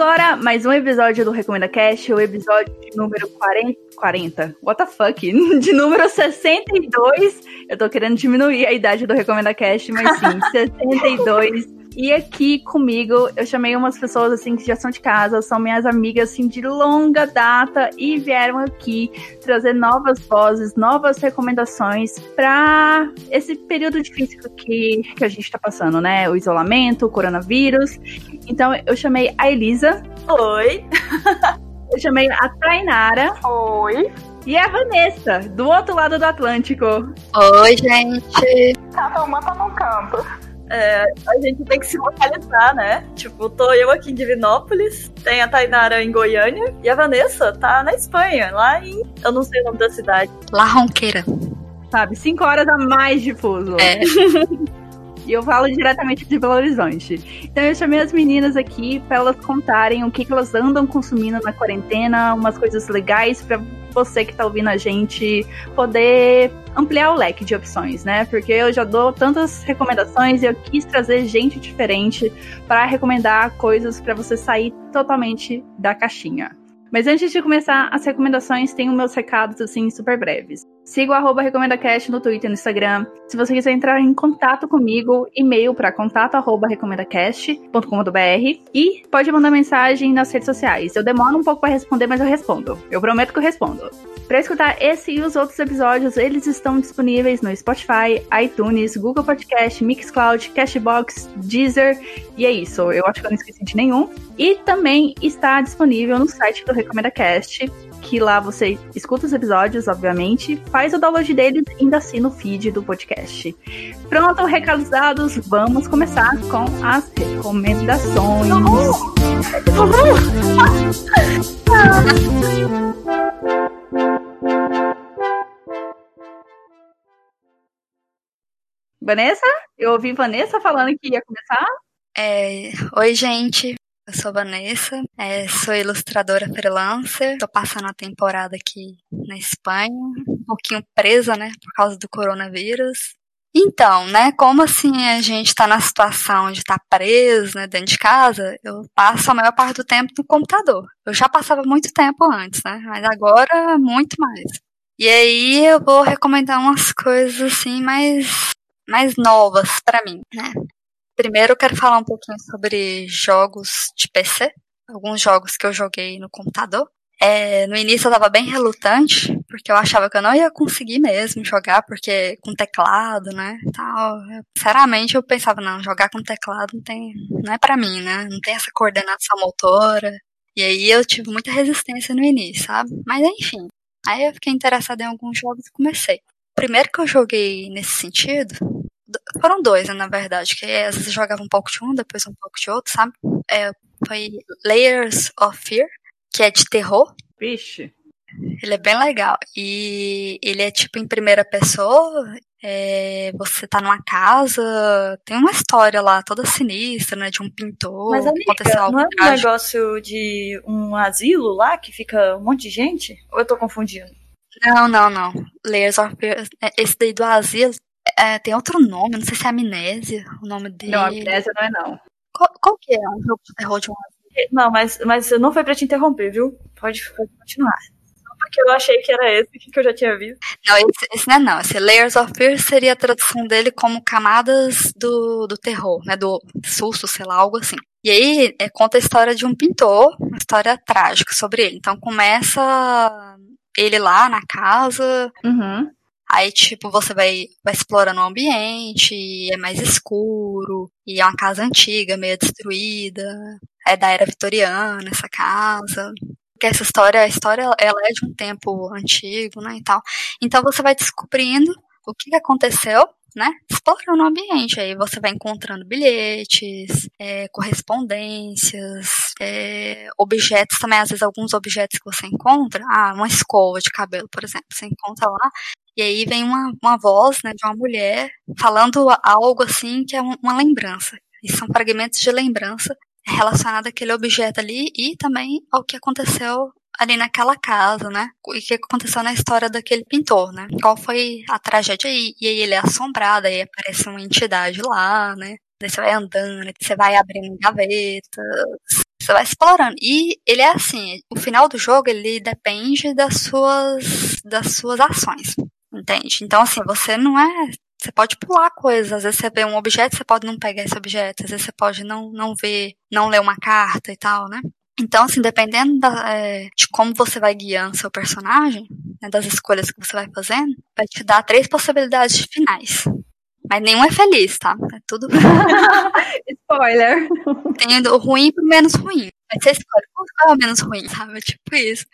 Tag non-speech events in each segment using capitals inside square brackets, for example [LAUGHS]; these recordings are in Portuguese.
agora mais um episódio do Recomenda Cast, o episódio de número 40. 40. What the fuck? [LAUGHS] De número 62. Eu tô querendo diminuir a idade do Recomenda Cast, mas sim, [LAUGHS] 62. E aqui comigo, eu chamei umas pessoas assim que já são de casa, são minhas amigas assim de longa data e vieram aqui trazer novas vozes, novas recomendações para esse período difícil que, que a gente tá passando, né? O isolamento, o coronavírus. Então eu chamei a Elisa. Oi. eu chamei a Tainara. Oi. E a Vanessa, do outro lado do Atlântico. Oi, gente. Cada uma tá num canto. É, a gente tem que se localizar, né? Tipo, tô eu aqui em Divinópolis, tem a Tainara em Goiânia e a Vanessa tá na Espanha, lá em. Eu não sei o nome da cidade. La Ronqueira. Sabe, cinco horas a mais de fuso. É. [LAUGHS] E eu falo diretamente de Belo Horizonte. Então eu chamei as meninas aqui para elas contarem o que, que elas andam consumindo na quarentena, umas coisas legais para você que tá ouvindo a gente poder ampliar o leque de opções, né? Porque eu já dou tantas recomendações e eu quis trazer gente diferente para recomendar coisas para você sair totalmente da caixinha. Mas antes de começar as recomendações, tenho meus recados assim super breves. Siga o arroba RecomendaCast no Twitter e no Instagram. Se você quiser entrar em contato comigo, e-mail para contato arroba e pode mandar mensagem nas redes sociais. Eu demoro um pouco para responder, mas eu respondo. Eu prometo que eu respondo. Para escutar esse e os outros episódios, eles estão disponíveis no Spotify, iTunes, Google Podcast, Mixcloud, Cashbox, Deezer e é isso. Eu acho que eu não esqueci de nenhum. E também está disponível no site do RecomendaCast que lá você escuta os episódios, obviamente, faz o download deles e ainda assina o feed do podcast. Pronto, recados dados, vamos começar com as recomendações. Uhul! Vanessa? Eu ouvi Vanessa falando que ia começar. É, oi, gente. Eu sou Vanessa, é, sou ilustradora freelancer, tô passando a temporada aqui na Espanha, um pouquinho presa, né, por causa do coronavírus. Então, né, como assim a gente tá na situação de estar tá preso, né, dentro de casa, eu passo a maior parte do tempo no computador. Eu já passava muito tempo antes, né, mas agora muito mais. E aí eu vou recomendar umas coisas assim mais mais novas para mim, né? Primeiro eu quero falar um pouquinho sobre jogos de PC, alguns jogos que eu joguei no computador. É, no início eu tava bem relutante, porque eu achava que eu não ia conseguir mesmo jogar, porque com teclado, né, tal. sinceramente eu pensava, não, jogar com teclado não tem, não é para mim, né, não tem essa coordenação motora. E aí eu tive muita resistência no início, sabe? Mas enfim, aí eu fiquei interessada em alguns jogos e comecei. O primeiro que eu joguei nesse sentido foram dois, né, na verdade, que às vezes jogava um pouco de um, depois um pouco de outro, sabe? É, foi Layers of Fear, que é de terror. Vixe. Ele é bem legal. E ele é tipo em primeira pessoa. É, você tá numa casa, tem uma história lá toda sinistra, né? De um pintor. Mas amiga, não é um negócio de um asilo lá que fica um monte de gente? Ou eu tô confundindo? Não, não, não. Layers of Fear. É, esse daí do asilo é, tem outro nome, não sei se é Amnésia, o nome dele. Não, Amnésia não é não. Qual, qual que é? Um jogo de terror de um Não, mas, mas não foi pra te interromper, viu? Pode, pode continuar. Só porque eu achei que era esse que eu já tinha visto. Não, esse, esse não é não. Esse Layers of Fear seria a tradução dele como camadas do, do terror, né? Do susto, sei lá, algo assim. E aí é, conta a história de um pintor, uma história trágica sobre ele. Então começa ele lá na casa, uhum. Aí, tipo, você vai, vai explorando o ambiente, é mais escuro, e é uma casa antiga, meio destruída. É da era vitoriana, essa casa. Porque essa história, a história, ela é de um tempo antigo, né, e tal. Então você vai descobrindo o que aconteceu né? Explorando o ambiente. Aí você vai encontrando bilhetes, é, correspondências, é, objetos também, às vezes alguns objetos que você encontra, ah, uma escova de cabelo, por exemplo, você encontra lá, e aí vem uma, uma voz né, de uma mulher falando algo assim que é uma lembrança. E são fragmentos de lembrança relacionados àquele objeto ali e também ao que aconteceu ali naquela casa, né? E o que aconteceu na história daquele pintor, né? Qual foi a tragédia aí? E aí ele é assombrado, aí aparece uma entidade lá, né? Daí você vai andando, você vai abrindo gavetas, você vai explorando. E ele é assim, o final do jogo, ele depende das suas, das suas ações. Entende? Então, assim, você não é. Você pode pular coisas. Às vezes você vê um objeto, você pode não pegar esse objeto. Às vezes você pode não, não ver, não ler uma carta e tal, né? Então, assim, dependendo da, é, de como você vai guiando seu personagem, né, das escolhas que você vai fazendo, vai te dar três possibilidades de finais. Mas nenhum é feliz, tá? É tudo. [LAUGHS] [LAUGHS] Spoiler. Tem o ruim pro menos ruim. Mas você escolhe qual é o menos ruim, sabe? É [LAUGHS] tipo isso.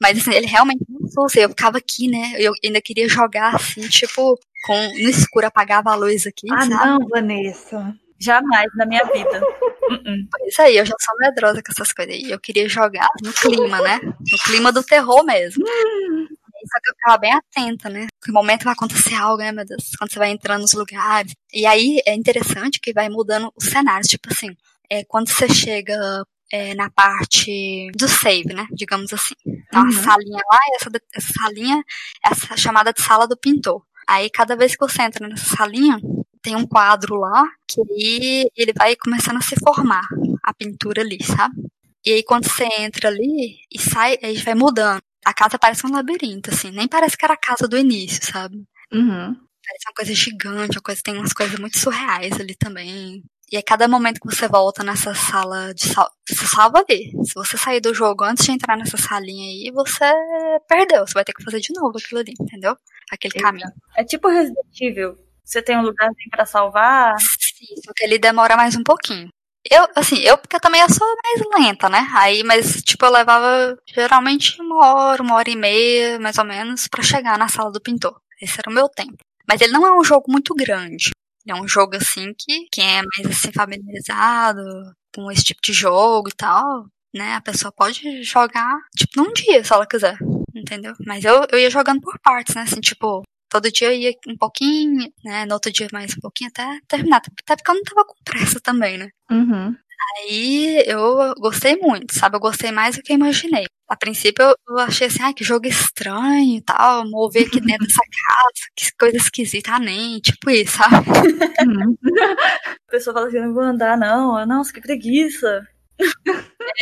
Mas assim, ele realmente não assusta. Eu ficava aqui, né? Eu ainda queria jogar assim, tipo, com no escuro, apagava a luz aqui. Ah, sabe? não, Vanessa. Jamais na minha vida. Uh. Pois aí, eu já sou medrosa com essas coisas. E eu queria jogar no clima, né? No clima do terror mesmo. Só que eu ficava bem atenta, né? Que momento vai acontecer algo, né, meu Deus? Quando você vai entrando nos lugares. E aí é interessante que vai mudando os cenários. Tipo assim, é, quando você chega é, na parte do save, né? Digamos assim. Então, uhum. a salinha lá, essa, essa salinha, essa chamada de sala do pintor. Aí, cada vez que você entra nessa salinha, tem um quadro lá que aí ele vai começando a se formar, a pintura ali, sabe? E aí, quando você entra ali e sai, aí vai mudando. A casa parece um labirinto, assim. Nem parece que era a casa do início, sabe? Uhum. Parece uma coisa gigante, uma coisa, tem umas coisas muito surreais ali também. E a cada momento que você volta nessa sala de sal... você salva ali. Se você sair do jogo antes de entrar nessa salinha aí, você perdeu. Você vai ter que fazer de novo aquilo ali, entendeu? Aquele Eita. caminho. É tipo Resident Evil. Você tem um lugarzinho pra salvar. Sim, só que ele demora mais um pouquinho. Eu, assim, eu porque também eu sou mais lenta, né? Aí, mas, tipo, eu levava geralmente uma hora, uma hora e meia, mais ou menos, pra chegar na sala do pintor. Esse era o meu tempo. Mas ele não é um jogo muito grande. É um jogo, assim, que quem é mais, assim, familiarizado com esse tipo de jogo e tal, né? A pessoa pode jogar, tipo, num dia, se ela quiser. Entendeu? Mas eu, eu ia jogando por partes, né? Assim, tipo, todo dia eu ia um pouquinho, né? No outro dia mais um pouquinho até terminar. Até porque eu não tava com pressa também, né? Uhum. Aí eu gostei muito, sabe? Eu gostei mais do que eu imaginei. A princípio eu, achei assim, ah, que jogo estranho e tal, mover aqui [LAUGHS] dentro dessa casa, que coisa esquisita, ah, nem, tipo isso, sabe? A pessoa fala assim, não vou andar, não. Nossa, que preguiça.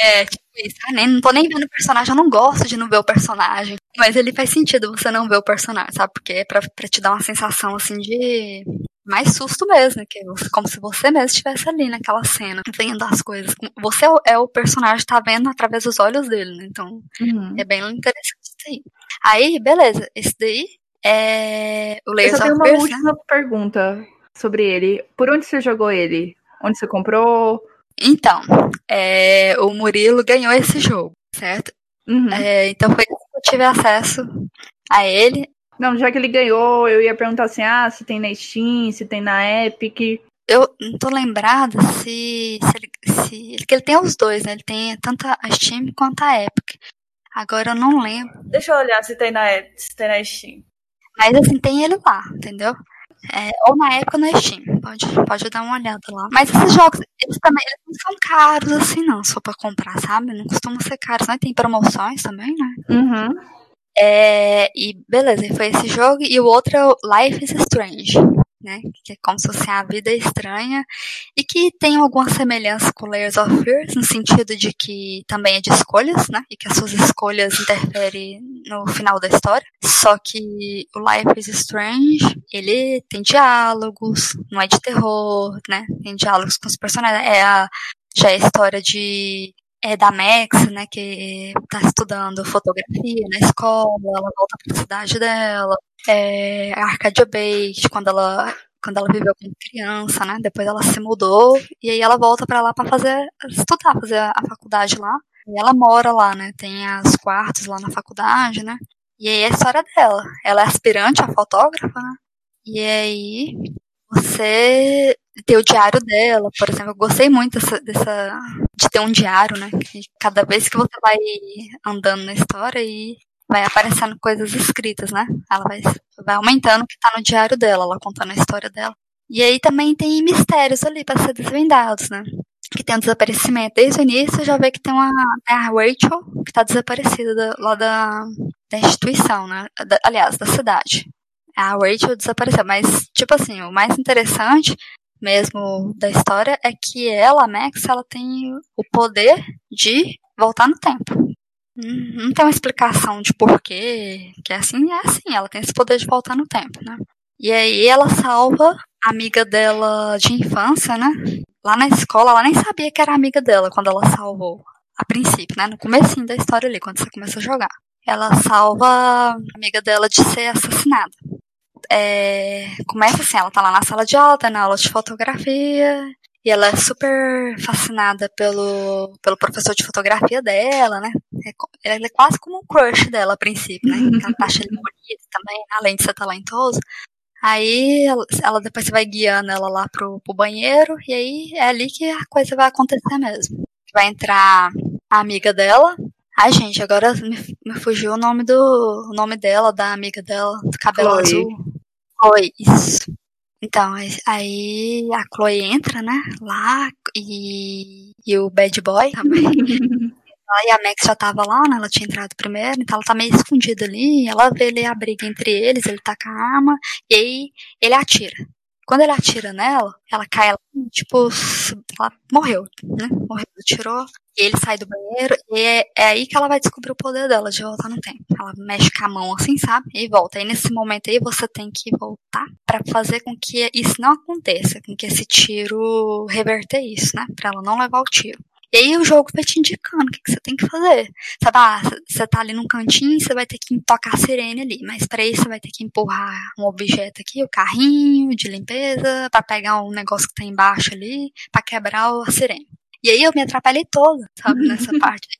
É, tipo isso, ah, nem, não tô nem vendo o personagem, eu não gosto de não ver o personagem. Mas ele faz sentido você não ver o personagem, sabe? Porque é pra, pra te dar uma sensação assim de mais susto mesmo, que é como se você mesmo estivesse ali naquela cena, vendo as coisas. Você é o, é personagem tá vendo através dos olhos dele, né? Então Uhum. é bem interessante isso aí. Aí, beleza, esse daí é o Eu Layers só tenho uma Fear, né? última pergunta sobre ele. Por onde você jogou ele? Onde você comprou? Então, é, o Murilo ganhou esse jogo, certo? Uhum. É, então foi que eu tive acesso a ele. Não, já que ele ganhou, eu ia perguntar assim, ah, se tem na Steam, se tem na Epic. Eu não tô lembrada se, se, ele, se. Que ele tem os dois, né? Ele tem tanto a Steam quanto a Epic. Agora eu não lembro. Deixa eu olhar se tem na, se tem na Steam. Mas assim, tem ele lá, entendeu? É, ou na Epic ou na Steam. Pode, pode dar uma olhada lá. Mas esses jogos, eles também eles não são caros assim, não, só pra comprar, sabe? Não costumam ser caros, né? Tem promoções também, né? Uhum. É, e beleza, foi esse jogo. E o outro é o Life is Strange, né? Que é como se fosse a vida estranha. E que tem alguma semelhança com Layers of Fear, no sentido de que também é de escolhas, né? E que as suas escolhas interferem no final da história. Só que o Life is Strange, ele tem diálogos, não é de terror, né? Tem diálogos com os personagens. É a, já é a história de é da Max, né, que tá estudando fotografia na escola, ela volta pra cidade dela, é a Arcadia Bay, quando ela quando ela viveu como criança, né, depois ela se mudou, e aí ela volta pra lá pra fazer, estudar, fazer a faculdade lá, e ela mora lá, né, tem as quartos lá na faculdade, né, e aí é a história dela, ela é aspirante a fotógrafa, né, e aí você ter o diário dela, por exemplo. Eu gostei muito dessa, dessa, de ter um diário, né? Que cada vez que você vai andando na história e vai aparecendo coisas escritas, né? Ela vai, vai aumentando o que tá no diário dela, ela contando a história dela. E aí também tem mistérios ali para ser desvendados, né? Que tem um desaparecimento. Desde o início já vê que tem uma tem a Rachel que tá desaparecida da, lá da, da instituição, né? Da, aliás, da cidade. A Rachel desapareceu, mas, tipo assim, o mais interessante mesmo da história é que ela, Max, ela tem o poder de voltar no tempo. Não tem uma explicação de porquê, que é assim, é assim, ela tem esse poder de voltar no tempo, né? E aí ela salva a amiga dela de infância, né? Lá na escola, ela nem sabia que era amiga dela quando ela salvou. A princípio, né? No começo da história ali, quando você começa a jogar. Ela salva a amiga dela de ser assassinada. É, começa assim, ela tá lá na sala de aula, tá na aula de fotografia, e ela é super fascinada pelo, pelo professor de fotografia dela, né? É, ela é quase como um crush dela a princípio, né? Ela acha ele bonito também, além de ser talentoso. Aí ela, ela depois vai guiando ela lá pro, pro banheiro, e aí é ali que a coisa vai acontecer mesmo. Vai entrar a amiga dela. Ai, gente, agora me, me fugiu o nome do o nome dela, da amiga dela, do cabelo Chloe. azul. Oi, isso. Então, aí a Chloe entra, né, lá, e, e o Bad Boy também. [LAUGHS] Aí a Max já tava lá, né? Ela tinha entrado primeiro, então ela tá meio escondida ali. Ela vê ali a briga entre eles, ele tá com a arma, e aí ele atira. Quando ele atira nela, ela cai, ela, tipo, ela morreu, né? Morreu, atirou. E ele sai do banheiro, e é, é, aí que ela vai descobrir o poder dela de voltar no tempo. Ela mexe com a mão assim, sabe? E volta. E nesse momento aí você tem que voltar para fazer com que isso não aconteça, com que esse tiro reverter isso, né? Pra ela não levar o tiro. E aí o jogo vai te indicando o que, que você tem que fazer. Sabe, ah, você tá ali num cantinho, você vai ter que tocar a sirene ali. Mas para isso você vai ter que empurrar um objeto aqui, o carrinho de limpeza, para pegar um negócio que tá embaixo ali, para quebrar a sirene. E aí eu me atrapalhei toda, sabe, nessa [LAUGHS] parte.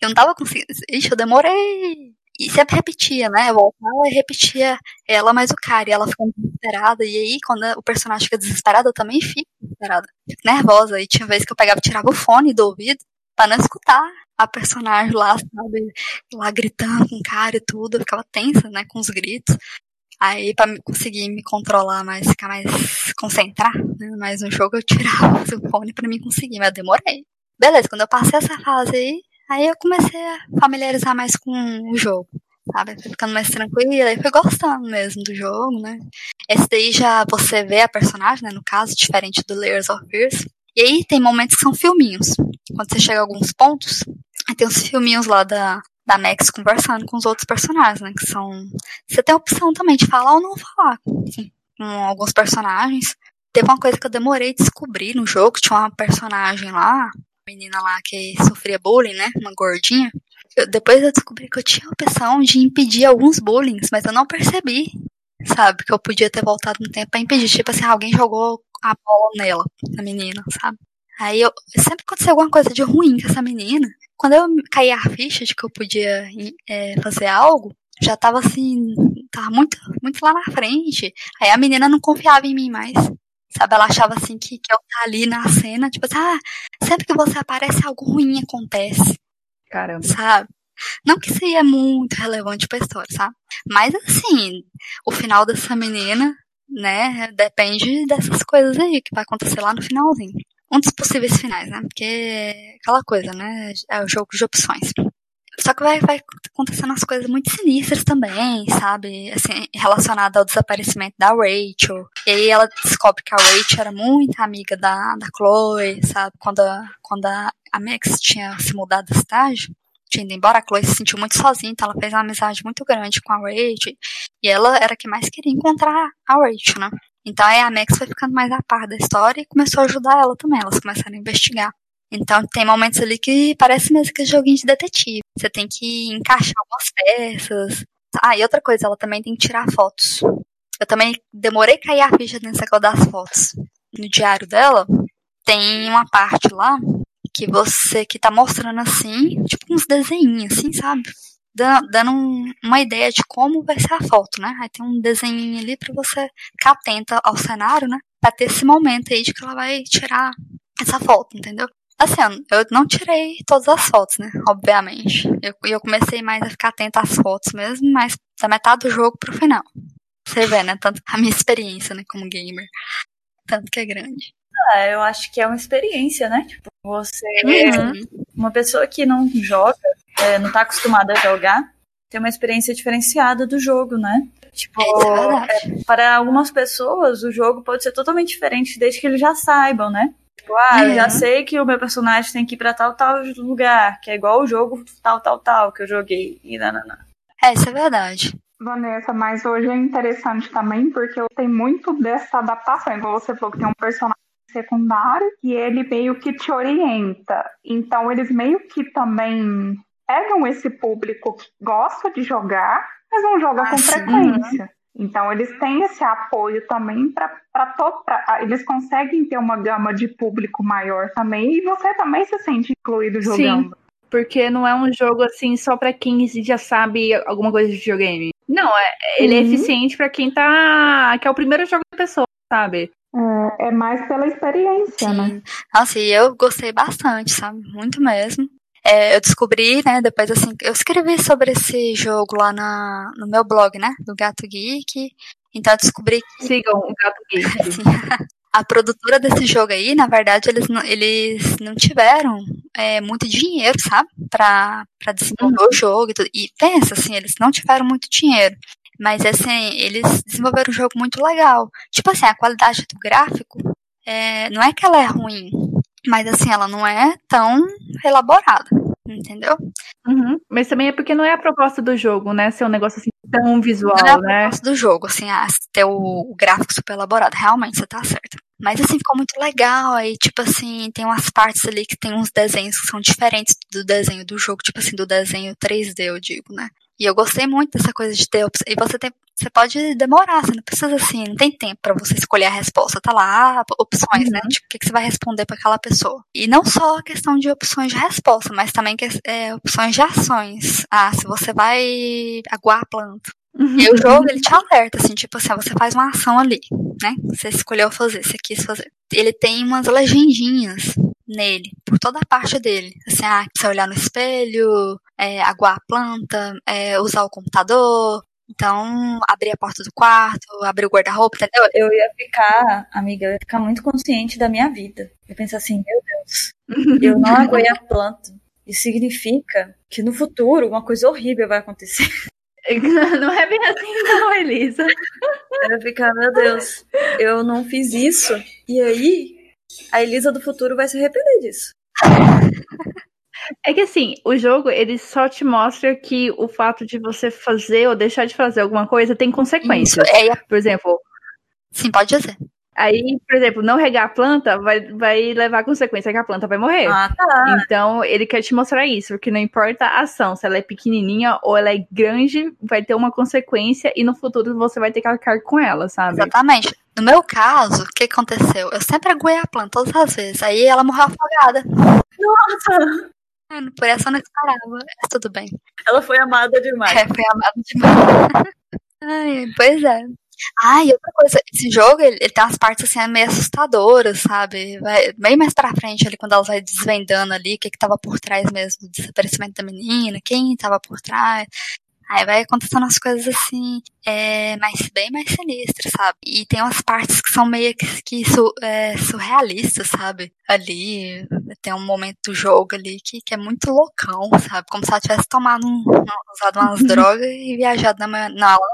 Eu não tava conseguindo. Ixi, eu demorei e sempre repetia, né? Voltava e repetia ela mais o cara. E ela ficando desesperada. E aí, quando o personagem fica desesperado, eu também fico desesperada. Fico nervosa. E tinha vezes que eu pegava e tirava o fone do ouvido pra não escutar a personagem lá, sabe? Lá gritando com o cara e tudo. Eu ficava tensa, né? Com os gritos. Aí, pra conseguir me controlar mais, ficar mais concentrar, né? Mais no jogo, eu tirava [LAUGHS] o fone pra mim conseguir, mas eu demorei. Beleza, quando eu passei essa fase aí, Aí eu comecei a familiarizar mais com o jogo, sabe? Fui ficando mais tranquila e fui gostando mesmo do jogo, né? Esse daí já você vê a personagem, né? No caso, diferente do Layers of Fears. E aí tem momentos que são filminhos. Quando você chega a alguns pontos, tem uns filminhos lá da, da Max conversando com os outros personagens, né? Que são. Você tem a opção também de falar ou não falar assim, com alguns personagens. Teve uma coisa que eu demorei a descobrir no jogo, tinha uma personagem lá, menina lá que sofria bullying, né? Uma gordinha. Eu, depois eu descobri que eu tinha a opção de impedir alguns bullying, mas eu não percebi, sabe? Que eu podia ter voltado no tempo pra impedir. Tipo assim, alguém jogou a bola nela, na menina, sabe? Aí eu sempre aconteceu alguma coisa de ruim com essa menina. Quando eu caí a ficha de que eu podia é, fazer algo, já tava assim, tava muito, muito lá na frente. Aí a menina não confiava em mim mais. Sabe, ela achava assim que, que eu tá ali na cena, tipo assim, ah, sempre que você aparece, algo ruim acontece. Caramba. Sabe? Não que seria muito relevante pra história, sabe? Mas assim, o final dessa menina, né, depende dessas coisas aí que vai acontecer lá no finalzinho. Um dos possíveis finais, né? Porque aquela coisa, né? É o jogo de opções. Só que vai, vai acontecendo as coisas muito sinistras também, sabe? Assim, relacionada ao desaparecimento da Rachel. E aí ela descobre que a Rachel era muito amiga da, da Chloe, sabe? Quando, a, quando a, a Max tinha se mudado da cidade, tinha ido embora, a Chloe se sentiu muito sozinha, então ela fez uma amizade muito grande com a Rachel. E ela era a que mais queria encontrar a Rachel, né? Então aí a Max foi ficando mais a par da história e começou a ajudar ela também. Elas começaram a investigar. Então tem momentos ali que parece mesmo que é joguinho de detetive. Você tem que encaixar algumas peças. Ah, e outra coisa, ela também tem que tirar fotos. Eu também demorei a cair a ficha nesse negócio das fotos. No diário dela, tem uma parte lá que você que tá mostrando assim, tipo uns desenhinhos, assim, sabe? Dando um, uma ideia de como vai ser a foto, né? Aí tem um desenho ali pra você ficar atenta ao cenário, né? Pra ter esse momento aí de que ela vai tirar essa foto, entendeu? Assim, eu não tirei todas as fotos, né? Obviamente. Eu, eu comecei mais a ficar atenta às fotos mesmo, mas da metade do jogo pro final. Você vê, né? Tanto a minha experiência, né, como gamer. Tanto que é grande. Ah, eu acho que é uma experiência, né? Tipo, você. Uhum. Uma pessoa que não joga, é, não tá acostumada a jogar, ter uma experiência diferenciada do jogo, né? Tipo, É, é, para algumas pessoas o jogo pode ser totalmente diferente desde que eles já saibam, né? Tipo, ah, eu já sei que o meu personagem tem que ir pra tal, tal lugar, que é igual o jogo tal, tal, tal que eu joguei. E nananã. É, isso é verdade. Vanessa, mas hoje é interessante também porque tem muito dessa adaptação. Igual você falou que tem um personagem secundário e ele meio que te orienta. Então eles meio que também pegam esse público que gosta de jogar, mas não joga Ah, com sim. frequência. Então eles têm esse apoio também para eles conseguem ter uma gama de público maior também e você também se sente incluído jogando. Porque não é um jogo assim só pra quem já sabe alguma coisa de videogame. Não, é, ele é Uhum. eficiente pra quem tá. que é o primeiro jogo da pessoa, sabe? É, é mais pela experiência, né? Sim. Nossa, e eu gostei bastante, sabe? Muito mesmo. É, eu descobri, né, depois assim, eu escrevi sobre esse jogo lá na, no meu blog, né, do Gato Geek. Então eu descobri que Sigam o Gato Geek. [LAUGHS] assim, a produtora desse jogo aí, na verdade, eles não, eles não tiveram é, muito dinheiro, sabe? Pra, pra desenvolver o jogo e tudo. E pensa, assim, eles não tiveram muito dinheiro. Mas, assim, eles desenvolveram um jogo muito legal. Tipo assim, a qualidade do gráfico, é, não é que ela é ruim, mas, assim, ela não é tão elaborada, entendeu? Uhum. Mas também é porque não é a proposta do jogo, né? Ser um negócio assim tão visual, não é a né? proposta do jogo, assim, ah, ter o, gráfico super elaborado. Realmente, você tá certo. Mas assim, ficou muito legal. Aí, tipo assim, tem umas partes ali que tem uns desenhos que são diferentes do desenho do jogo, tipo assim, do desenho 3D, eu digo, né? E eu gostei muito dessa coisa de ter opção. E você tem. Você pode demorar, você não precisa assim, não tem tempo pra você escolher a resposta. Tá lá, ah, opções, né? Tipo, o que, que você vai responder pra aquela pessoa. E não só a questão de opções de resposta, mas também que, é, opções de ações. Ah, se você vai aguar a planta. E o jogo, ele te alerta, assim, tipo assim, você faz uma ação ali, né? Você escolheu fazer, você quis fazer. Ele tem umas legendinhas nele, por toda a parte dele. Assim, ah, você olhar no espelho, é, aguar a planta, é, usar o computador, então abrir a porta do quarto, abrir o guarda-roupa, entendeu? Eu ia ficar, amiga, eu ia ficar muito consciente da minha vida. Eu pensar assim, meu Deus, [LAUGHS] eu não aguei a planta. Isso significa que no futuro uma coisa horrível vai acontecer. [LAUGHS] Não é bem assim, não, Elisa. Eu ia ficar, meu Deus, eu não fiz isso. E aí, a Elisa do futuro vai se arrepender disso. É que assim, o jogo, ele só te mostra que o fato de você fazer ou deixar de fazer alguma coisa tem Isso, consequências. é, Por exemplo, sim, pode dizer. aí, por exemplo, não regar a planta vai, vai levar a consequência que a planta vai morrer. Ah, tá. Então, ele quer te mostrar isso, porque não importa a ação, se ela é pequenininha ou ela é grande, vai ter uma consequência e no futuro você vai ter que arcar com ela, sabe? Exatamente. No meu caso, o que aconteceu? Eu sempre aguei a planta todas as vezes. Aí ela morreu afogada. Nossa, É, Por essa eu não esperava. Mas tudo bem. ela foi amada demais. É, foi amado demais. [LAUGHS] Ai, pois é. Ah, e outra coisa, esse jogo, ele, ele tem umas partes assim meio assustadoras, sabe? Vai, bem mais pra frente ali, quando ela vai desvendando ali o que que tava por trás mesmo do desaparecimento da menina, quem tava por trás. Aí vai acontecendo as coisas assim, é, mais, bem mais sinistras, sabe? E tem umas partes que são meio que, que su- é, surrealistas, sabe? Ali, tem um momento do jogo ali que, que é muito loucão, sabe? Como se ela tivesse tomado um, usado umas [LAUGHS] drogas e viajado na, ma- na aula,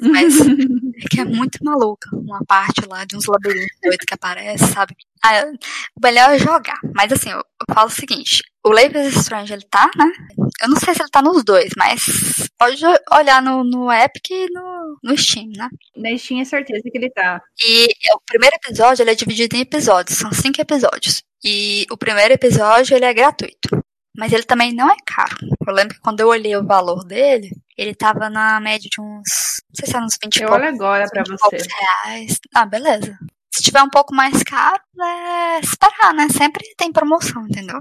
mas [LAUGHS] é que é muito maluca. Uma parte lá de uns labirintos doidos que aparece, sabe? Ah, o melhor é jogar. Mas assim, eu, eu falo o seguinte: o Life is Strange, ele tá, né? Eu não sei se ele tá nos dois, mas pode olhar no, no Epic e no, no Steam, né? Na Steam é certeza que ele tá. E o primeiro episódio ele é dividido em episódios, são cinco episódios. E o primeiro episódio ele é gratuito. Mas ele também não é caro. Eu lembro que quando eu olhei o valor dele, ele tava na média de uns. Não sei se era uns 20 e Eu poucos, olho agora pra 20 você. reais. Ah, beleza. Se tiver um pouco mais caro, é esperar, né? Sempre tem promoção, entendeu?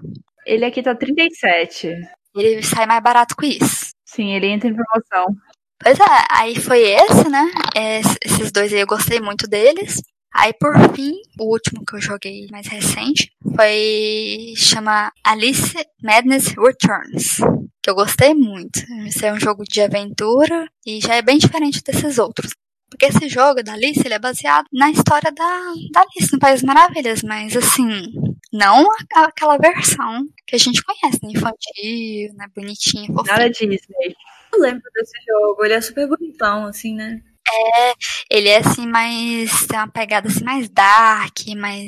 Ele aqui tá 37. Ele sai mais barato com isso. Sim, ele entra em promoção. Pois é, aí foi esse, né? Es- Esses dois aí eu gostei muito deles. Aí por fim, o último que eu joguei mais recente foi chama Alice Madness Returns, que eu gostei muito. Esse é um jogo de aventura e já é bem diferente desses outros. Porque esse jogo da Alice, ele é baseado na história da, da Alice no País das Maravilhas, mas assim, não aquela versão que a gente conhece, né? Infantil, né? Bonitinha, fofinha. Nada Disney. Eu lembro desse jogo, ele é super bonitão, assim, né? É, ele é assim mais. tem uma pegada assim mais dark, mais.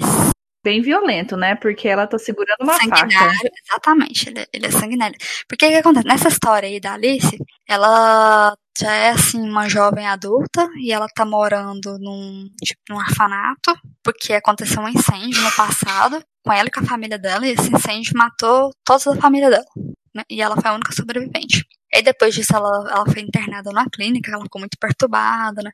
Bem violento, né? Porque ela tá segurando uma sanguinário. faca. Exatamente, ele, ele é sanguinário. Porque o que acontece? Nessa história aí da Alice, ela já é assim uma jovem adulta e ela tá morando num, tipo, num orfanato, porque aconteceu um incêndio no passado com ela e com a família dela, e esse incêndio matou toda a família dela. Né? E ela foi a única sobrevivente. Aí depois disso ela, ela foi internada na clínica, ela ficou muito perturbada, né?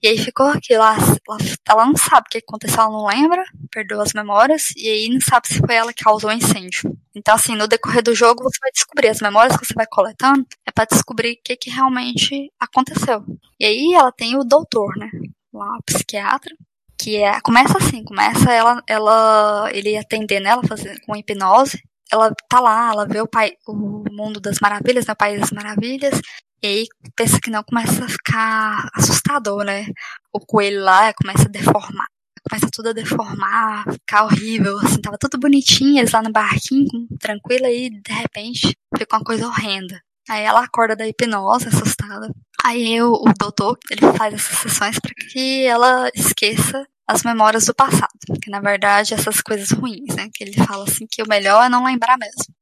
E aí ficou aquilo, ela, ela, ela não sabe o que aconteceu, ela não lembra, perdeu as memórias, e aí não sabe se foi ela que causou o incêndio. Então, assim, no decorrer do jogo você vai descobrir as memórias que você vai coletando, é para descobrir o que, que realmente aconteceu. E aí ela tem o doutor, né? Lá, o psiquiatra, que é, começa assim, começa ela, ela ele atendendo ela, fazendo com hipnose, ela tá lá, ela vê o, pai, o mundo das maravilhas, né, o país das maravilhas, e aí pensa que não, começa a ficar assustador, né? O coelho lá começa a deformar. Começa tudo a deformar, ficar horrível, assim, tava tudo bonitinho, eles lá no barquinho, tranquilo, aí de repente fica uma coisa horrenda. Aí ela acorda da hipnose, assustada. Aí eu, o doutor, ele faz essas sessões para que ela esqueça as memórias do passado, que na verdade essas coisas ruins, né? Que ele fala assim que o melhor é não lembrar mesmo.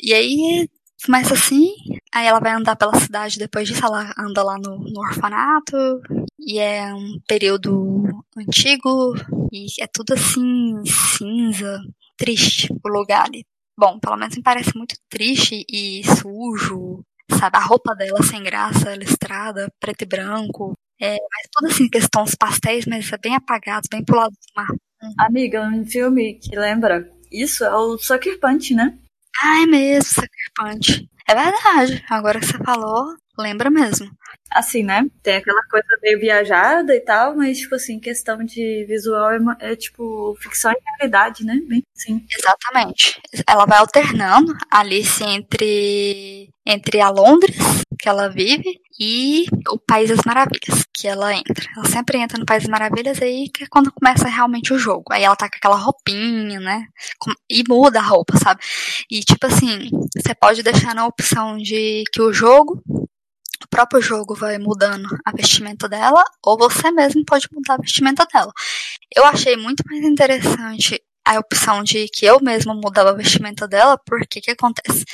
E aí começa assim, aí ela vai andar pela cidade depois disso, ela anda lá no, no orfanato, e é um período antigo, e é tudo assim, cinza, triste o lugar ali. Bom, pelo menos me parece muito triste e sujo, sabe? A roupa dela sem graça, listrada, preto e branco. É, mas tudo assim, questões pastéis, mas é bem apagados, bem pro lado do mar. Amiga, um filme que lembra isso é o Sucker Punch, né? Ah, é mesmo, Sucker Punch. É verdade, agora que você falou, lembra mesmo. Assim, né? Tem aquela coisa meio viajada e tal, mas, tipo assim, questão de visual é, é tipo ficção e realidade, né? Bem assim. Exatamente. Ela vai alternando Alice entre, entre a Londres, que ela vive, e o País das Maravilhas, que ela entra. Ela sempre entra no País das Maravilhas aí que é quando começa realmente o jogo. Aí ela tá com aquela roupinha, né? E muda a roupa, sabe? E tipo assim, você pode deixar na opção de que o jogo o próprio jogo vai mudando a vestimenta dela, ou você mesmo pode mudar a vestimenta dela. Eu achei muito mais interessante a opção de que eu mesma mudava a vestimenta dela, porque que acontece?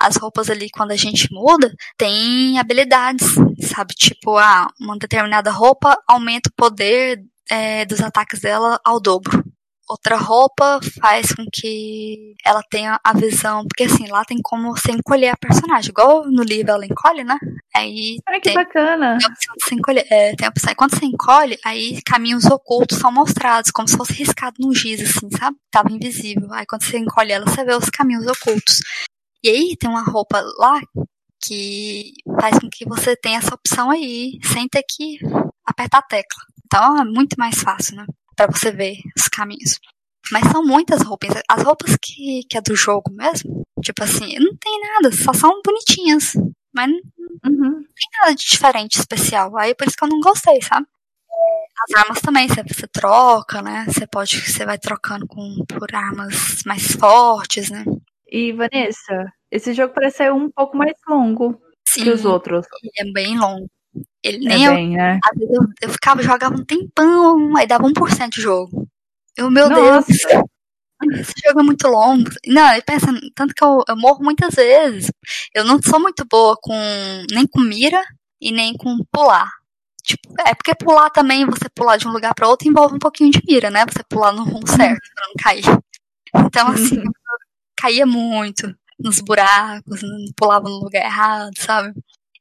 As roupas ali, quando a gente muda, tem habilidades, sabe? Tipo, ah, uma determinada roupa aumenta o poder é, dos ataques dela ao dobro outra roupa faz com que ela tenha a visão, porque assim, lá tem como você encolher a personagem, igual no livro ela encolhe, né? Aí Ai, que tem, bacana. tem a opção de você encolher, é, tem a opção, quando você encolhe, aí caminhos ocultos são mostrados, como se fosse riscado num giz, assim, sabe? Tava invisível. Aí quando você encolhe ela, você vê os caminhos ocultos. E aí tem uma roupa lá que faz com que você tenha essa opção aí, sem ter que apertar a tecla. Então é muito mais fácil, né? para você ver os caminhos. Mas são muitas roupas. As roupas que, que é do jogo mesmo, tipo assim, não tem nada, só são bonitinhas. Mas não, Uhum. tem nada de diferente, especial. Aí por isso que eu não gostei, sabe? As armas também, você, você troca, né? Você pode, você vai trocando com, por armas mais fortes, né? E Vanessa, esse jogo parece ser um pouco mais longo Sim, que os outros. ele é bem longo. Ele É nem eu, bem, né? às vezes eu, eu ficava, jogava um tempão, aí dava 1% de jogo. Eu, meu Nossa. Deus, esse jogo é muito longo. Não, e pensa, tanto que eu, eu morro muitas vezes. Eu não sou muito boa com nem com mira e nem com pular. Tipo, é porque pular também, você pular de um lugar pra outro envolve um pouquinho de mira, né? Você pular no rumo certo pra não cair. Então, assim, eu [LAUGHS] caía muito nos buracos, não pulava no lugar errado, sabe?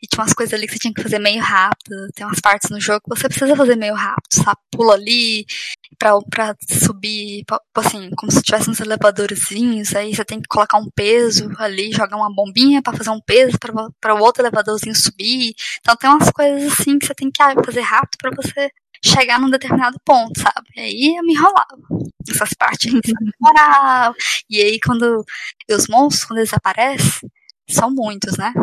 E tinha umas coisas ali que você tinha que fazer meio rápido. Tem umas partes no jogo que você precisa fazer meio rápido, sabe? Pula ali pra, pra subir, pra- assim, como se tivesse uns elevadorzinhos. Aí você tem que colocar um peso ali, jogar uma bombinha pra fazer um peso pra o outro elevadorzinho subir. Então tem umas coisas assim que você tem que ah, fazer rápido pra você chegar num determinado ponto, sabe? E aí eu me enrolava. Essas partes aí demorava. E aí quando e os monstros, quando eles aparecem, são muitos, né?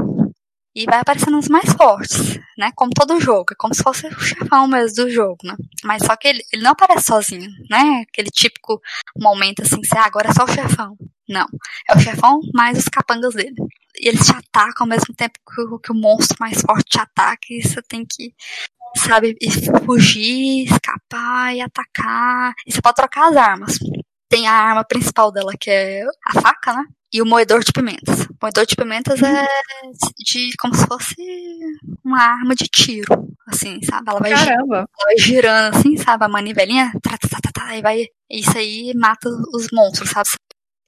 E vai aparecendo os mais fortes, né? Como todo jogo. É como se fosse o chefão mesmo do jogo, né? Mas só que ele, ele não aparece sozinho, né? Aquele típico momento assim, você, ah, agora é só o chefão. Não. É o chefão mais os capangas dele. e eles te atacam ao mesmo tempo que o, que o monstro mais forte te ataca e você tem que sabe, fugir, escapar e atacar. E você pode trocar as armas. Tem a arma principal dela, que é a faca, né? E o moedor de pimentas. O moedor de pimentas é de como se fosse uma arma de tiro, assim, sabe? Ela vai, Caramba. ela vai girando, assim, sabe? A manivelinha, tá, tá, tá, tá, e vai. Isso aí mata os monstros, sabe?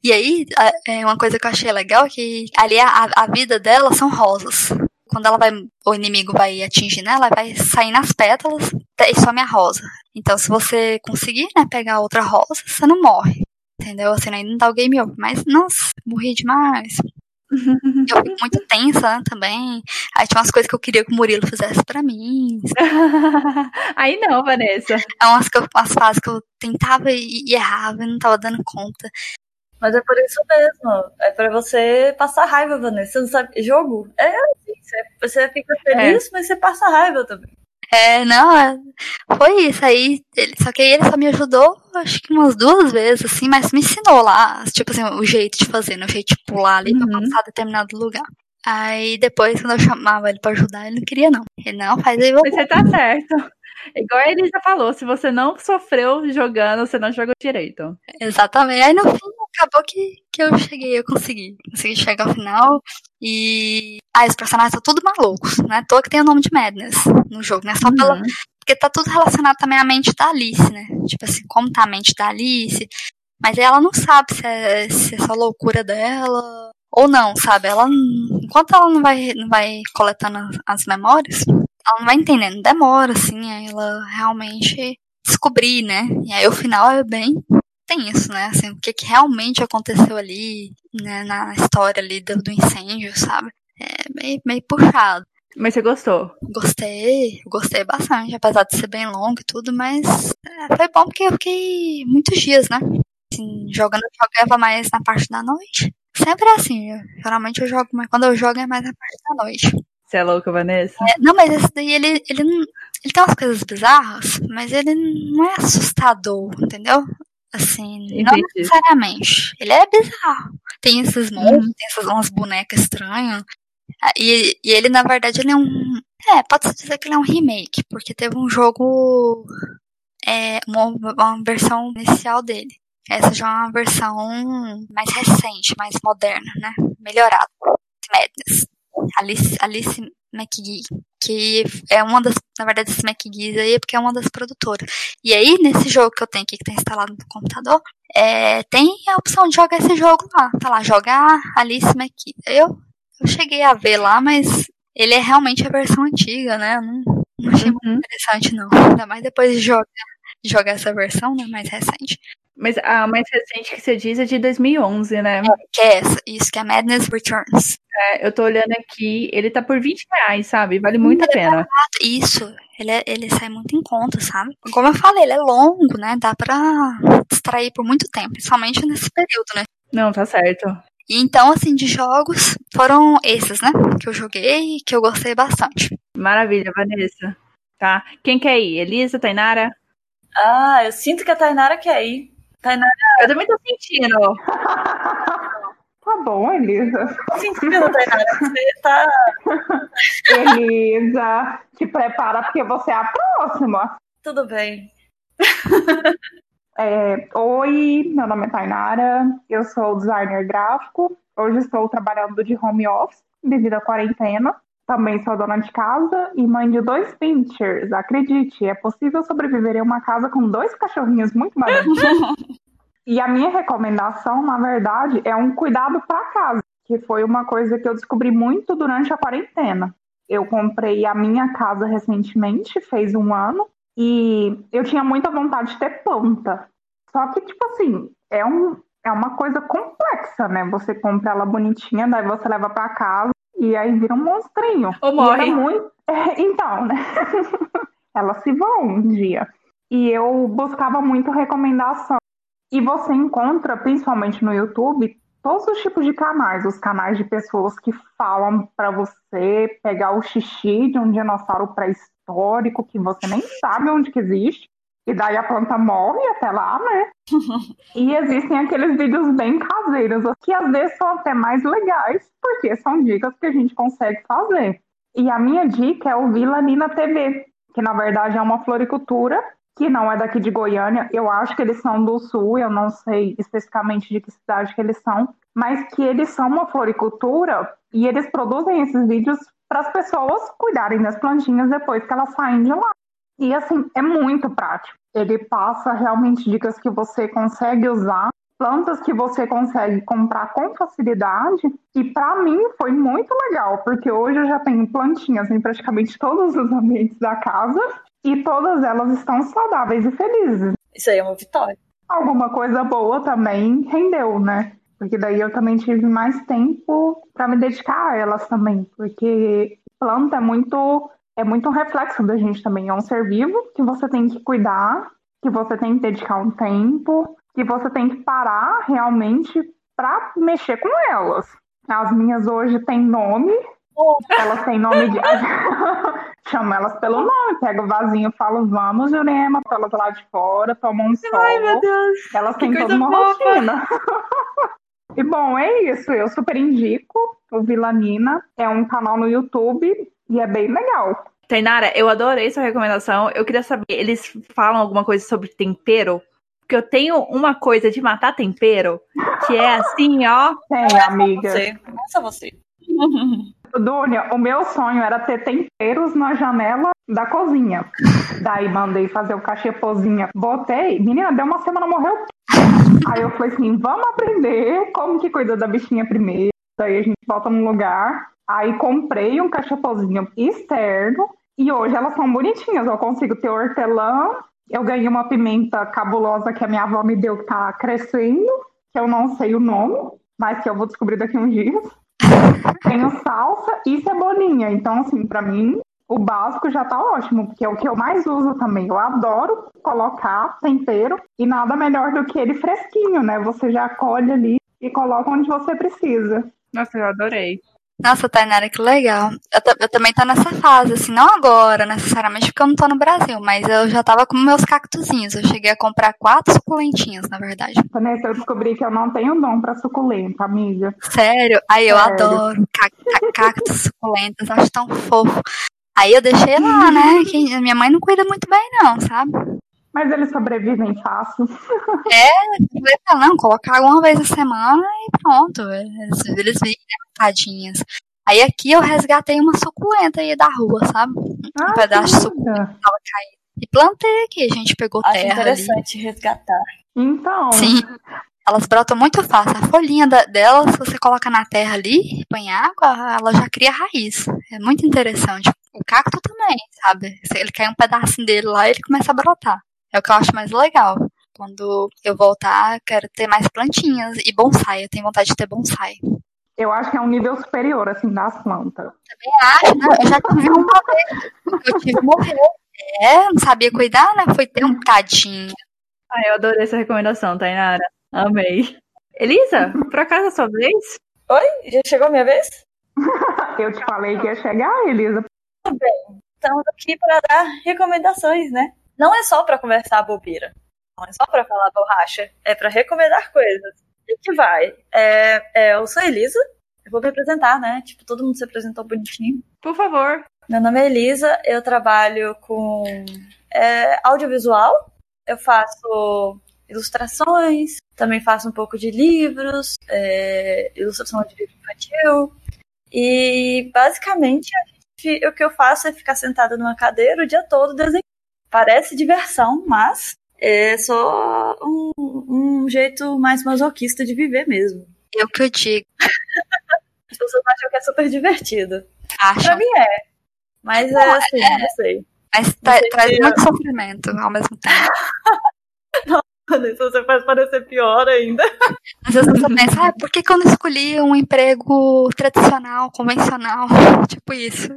E aí, é uma coisa que eu achei legal é que ali a, a vida dela são rosas quando ela vai, o inimigo vai atingir nela, vai sair nas pétalas e some a rosa. Então, se você conseguir, né, pegar outra rosa, você não morre. Entendeu? Assim, aí não dá o game over. Mas, nossa, morri demais. [LAUGHS] Eu fico muito tensa né, também. Aí tinha umas coisas que eu queria que o Murilo fizesse pra mim. [LAUGHS] Aí não, Vanessa. É umas, umas fases que eu tentava e, e errava e não tava dando conta. Mas é por isso mesmo. É pra você passar raiva, Vanessa. Você não sabe. Jogo é assim. Você, fica feliz, é. mas você passa raiva também. É, não, é, foi isso aí. Ele, só que aí ele só me ajudou, acho que umas duas vezes, assim, mas me ensinou lá, tipo assim, o jeito de fazer, né, o jeito de pular ali uhum. pra passar determinado lugar. Aí depois, quando eu chamava ele pra ajudar, ele não queria, não. Ele, não, faz aí. Mas você tá certo. Igual a Elisa falou, se você não sofreu jogando, você não jogou direito. Exatamente. Aí no fim acabou que, que eu cheguei, eu consegui. Consegui chegar ao final. E. Ah, os personagens são tudo malucos, né? Toa que tem o nome de Madness no jogo, né? Só uhum. pela. Porque tá tudo relacionado também à mente da Alice, né? Tipo assim, como tá a mente da Alice. Mas ela não sabe se é, se é só loucura dela ou não, sabe? Ela, enquanto ela não vai, não vai coletando as, as memórias, ela não vai entendendo. Demora, assim, ela realmente descobrir, né? E aí o final é bem tenso, né? Assim, o que, que realmente aconteceu ali, né, na história ali do, do incêndio, sabe? É meio, meio puxado. Mas você gostou? Gostei, gostei bastante, apesar de ser bem longo e tudo, mas é, foi bom porque eu fiquei muitos dias, né? Assim, jogando, eu jogava mais na parte da noite. Sempre é assim, eu, geralmente eu jogo, mas quando eu jogo é mais na parte da noite. Você é louca, Vanessa? É, não, mas esse daí, ele, ele, ele tem umas coisas bizarras, mas ele não é assustador, entendeu? Assim, Entendi. não necessariamente. Ele é bizarro. Tem esses uhum. monstros, tem essas umas bonecas estranhas. Ah, e, e ele, na verdade, ele é um. É, pode-se dizer que ele é um remake, porque teve um jogo. É, uma, uma versão inicial dele. Essa já é uma versão mais recente, mais moderna, né? Melhorada. Madness. Alice, Alice McGee, que é uma das, na verdade, esse McGee aí é porque é uma das produtoras. E aí, nesse jogo que eu tenho aqui, que tá instalado no computador, é, tem a opção de jogar esse jogo lá. Tá lá, jogar Alice McGee. Eu, eu cheguei a ver lá, mas ele é realmente a versão antiga, né? Eu não, não achei uhum. muito interessante, não. Ainda mais depois de jogar, de jogar essa versão, né, mais recente. Mas a mais recente que você diz é de 2011, né? É, que é essa, isso, que é Madness Returns. É, eu tô olhando aqui, ele tá por 20 reais, sabe? Vale muito ele a é pena. É isso, ele, é, ele sai muito em conta, sabe? Como eu falei, ele é longo, né? Dá pra distrair por muito tempo, principalmente nesse período, né? Não, tá certo. E então, assim, de jogos, foram esses, né? Que eu joguei e que eu gostei bastante. Maravilha, Vanessa. Tá. Quem quer ir? Elisa, Tainara? Ah, eu sinto que a Tainara quer ir. Tainara. Eu também tô sentindo. [LAUGHS] Tá bom, Elisa. Tô sentindo, Tainara. Você tá. [LAUGHS] Elisa, te prepara porque você é a próxima. Tudo bem. É, Oi, meu nome é Tainara, eu sou designer gráfico. Hoje estou trabalhando de home office devido à quarentena. Também sou dona de casa e mãe de dois pinchers. Acredite, é possível sobreviver em uma casa com dois cachorrinhos muito baratos. [LAUGHS] e a minha recomendação, na verdade, é um cuidado para casa, que foi uma coisa que eu descobri muito durante a quarentena. Eu comprei a minha casa recentemente, fez um ano, e eu tinha muita vontade de ter planta. Só que, tipo assim, é, um, é uma coisa complexa, né? Você compra ela bonitinha, daí você leva para casa e aí vira um monstrinho. Ou morre. Muito... É, então, né? [LAUGHS] Elas se vão um dia. E eu buscava muito recomendação. E você encontra, principalmente no YouTube, todos os tipos de canais. Os canais de pessoas que falam para você pegar o xixi de um dinossauro pré-histórico que você nem sabe onde que existe e daí a planta morre até lá, né? [LAUGHS] e existem aqueles vídeos bem caseiros, que às vezes são até mais legais, porque são dicas que a gente consegue fazer. E a minha dica é o Vila Nina TV, que na verdade é uma floricultura que não é daqui de Goiânia. Eu acho que eles são do sul, eu não sei especificamente de que cidade que eles são, mas que eles são uma floricultura e eles produzem esses vídeos para as pessoas cuidarem das plantinhas depois que elas saem de lá. E assim, é muito prático. Ele passa realmente dicas que você consegue usar, plantas que você consegue comprar com facilidade. E para mim foi muito legal, porque hoje eu já tenho plantinhas em praticamente todos os ambientes da casa e todas elas estão saudáveis e felizes. Isso aí é uma vitória. Alguma coisa boa também rendeu, né? Porque daí eu também tive mais tempo para me dedicar a elas também, porque planta é muito é muito um reflexo da gente também. É um ser vivo que você tem que cuidar, que você tem que dedicar um tempo, que você tem que parar realmente para mexer com elas. As minhas hoje têm nome, elas têm nome de. [LAUGHS] Chamo elas pelo nome, pego o vasinho e falo, vamos, Jurema, pra elas lá de fora, tomam um sol. Ai, meu Deus. Elas têm toda uma fofa. rotina. [LAUGHS] e bom, é isso. Eu super indico o Vilanina. É um canal no YouTube e é bem legal. Tainara, eu adorei sua recomendação. Eu queria saber, eles falam alguma coisa sobre tempero? Porque eu tenho uma coisa de matar tempero, que é assim, ó. Tem, amiga. Você. Nossa, você. [LAUGHS] Dúnia, o meu sonho era ter temperos na janela da cozinha. Daí mandei fazer o cachepozinha, botei, menina, deu uma semana, morreu. Aí eu falei assim, vamos aprender como que cuida da bichinha primeiro. Daí a gente volta no lugar, Aí comprei um cachapozinho externo e hoje elas são bonitinhas. Eu consigo ter hortelã. Eu ganhei uma pimenta cabulosa que a minha avó me deu que tá crescendo, que eu não sei o nome, mas que eu vou descobrir daqui uns dias. Tenho salsa e cebolinha. Então, assim, para mim, o básico já tá ótimo, porque é o que eu mais uso também. Eu adoro colocar tempero e nada melhor do que ele fresquinho, né? Você já colhe ali e coloca onde você precisa. Nossa, eu adorei. Nossa, Tainara, que legal. Eu, eu, também tô nessa fase, assim, não agora, necessariamente, porque eu não tô no Brasil, mas eu já tava com meus cactuzinhos. Eu cheguei a comprar quatro suculentinhas, na verdade. Vanessa, eu descobri que eu não tenho dom pra suculenta, amiga. Sério? Aí eu Sério. adoro cactos suculentas, acho tão fofo. Aí eu deixei lá, né? [LAUGHS] Que minha mãe não cuida muito bem, não, sabe? Mas eles sobrevivem fácil. [LAUGHS] É, não, colocar uma vez a semana e pronto. Eles, eles vivem tadinhas. Aí aqui eu resgatei uma suculenta aí da rua, sabe? Ah, um pedaço de suculenta tava caído. E plantei aqui, a gente pegou Acho terra. interessante ali. resgatar. Então. Sim. Elas brotam muito fácil. A folhinha da, delas, se você coloca na terra ali, põe água, ela já cria raiz. É muito interessante. O cacto também, sabe? Se ele cai um pedacinho dele lá, ele começa a brotar. É o que eu acho mais legal. Quando eu voltar, quero ter mais plantinhas e bonsai. Eu tenho vontade de ter bonsai. Eu acho que é um nível superior, assim, das plantas. Também acho, né? Eu já tive uma vez. Eu tive morrer. É, não sabia cuidar, né? Foi ter um tadinho. Ai, eu adorei essa recomendação, Tainara. Amei. Elisa, por acaso é a sua vez? Oi, já chegou a minha vez? [LAUGHS] eu te falei que ia chegar, Elisa. Tudo bem. Estamos aqui para dar recomendações, né? Não é só para conversar bobeira. Não é só para falar borracha. É para recomendar coisas. E que vai. É, é, eu sou a Elisa. Eu vou me apresentar, né? Tipo, todo mundo se apresentou bonitinho. Por favor. Meu nome é Elisa. Eu trabalho com é, audiovisual. Eu faço ilustrações. Também faço um pouco de livros. É, ilustração de livro infantil. E, basicamente, gente, o que eu faço é ficar sentada numa cadeira o dia todo desenhando. Parece diversão, mas é só um, um jeito mais masoquista de viver mesmo. É o que eu digo. As pessoas acham que é super divertido. Acham. Pra mim é. Mas é assim, é, não sei. Mas tra traz muito sofrimento ao mesmo tempo. [LAUGHS] não, isso você faz parecer pior ainda. Às vezes você pensa, ah, por que, que eu não escolhi um emprego tradicional, convencional? [LAUGHS] Tipo isso.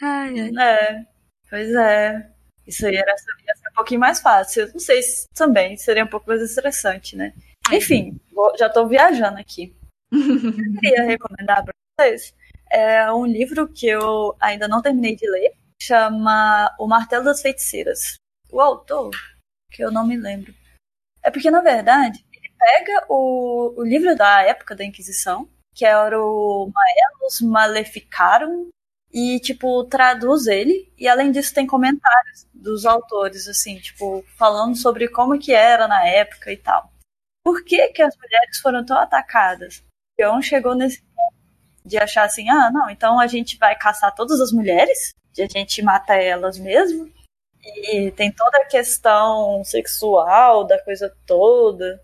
Ai, ai. É, pois é. Isso aí era, ia ser um pouquinho mais fácil. Não sei se também seria um pouco mais estressante, né? Enfim, vou, já estou viajando aqui. eu queria recomendar para vocês é um livro que eu ainda não terminei de ler, chama O Martelo das Feiticeiras. O autor que eu não me lembro. É porque, na verdade, ele pega o, o livro da época da Inquisição, que era o Maelus Maleficarum, e, tipo, traduz ele. E, além disso, tem comentários dos autores, assim, tipo, falando sobre como que era na época e tal. Por que que as mulheres foram tão atacadas? John chegou nesse ponto de achar assim, ah, não, então a gente vai caçar todas as mulheres, a gente mata elas mesmo, e tem toda a questão sexual da coisa toda.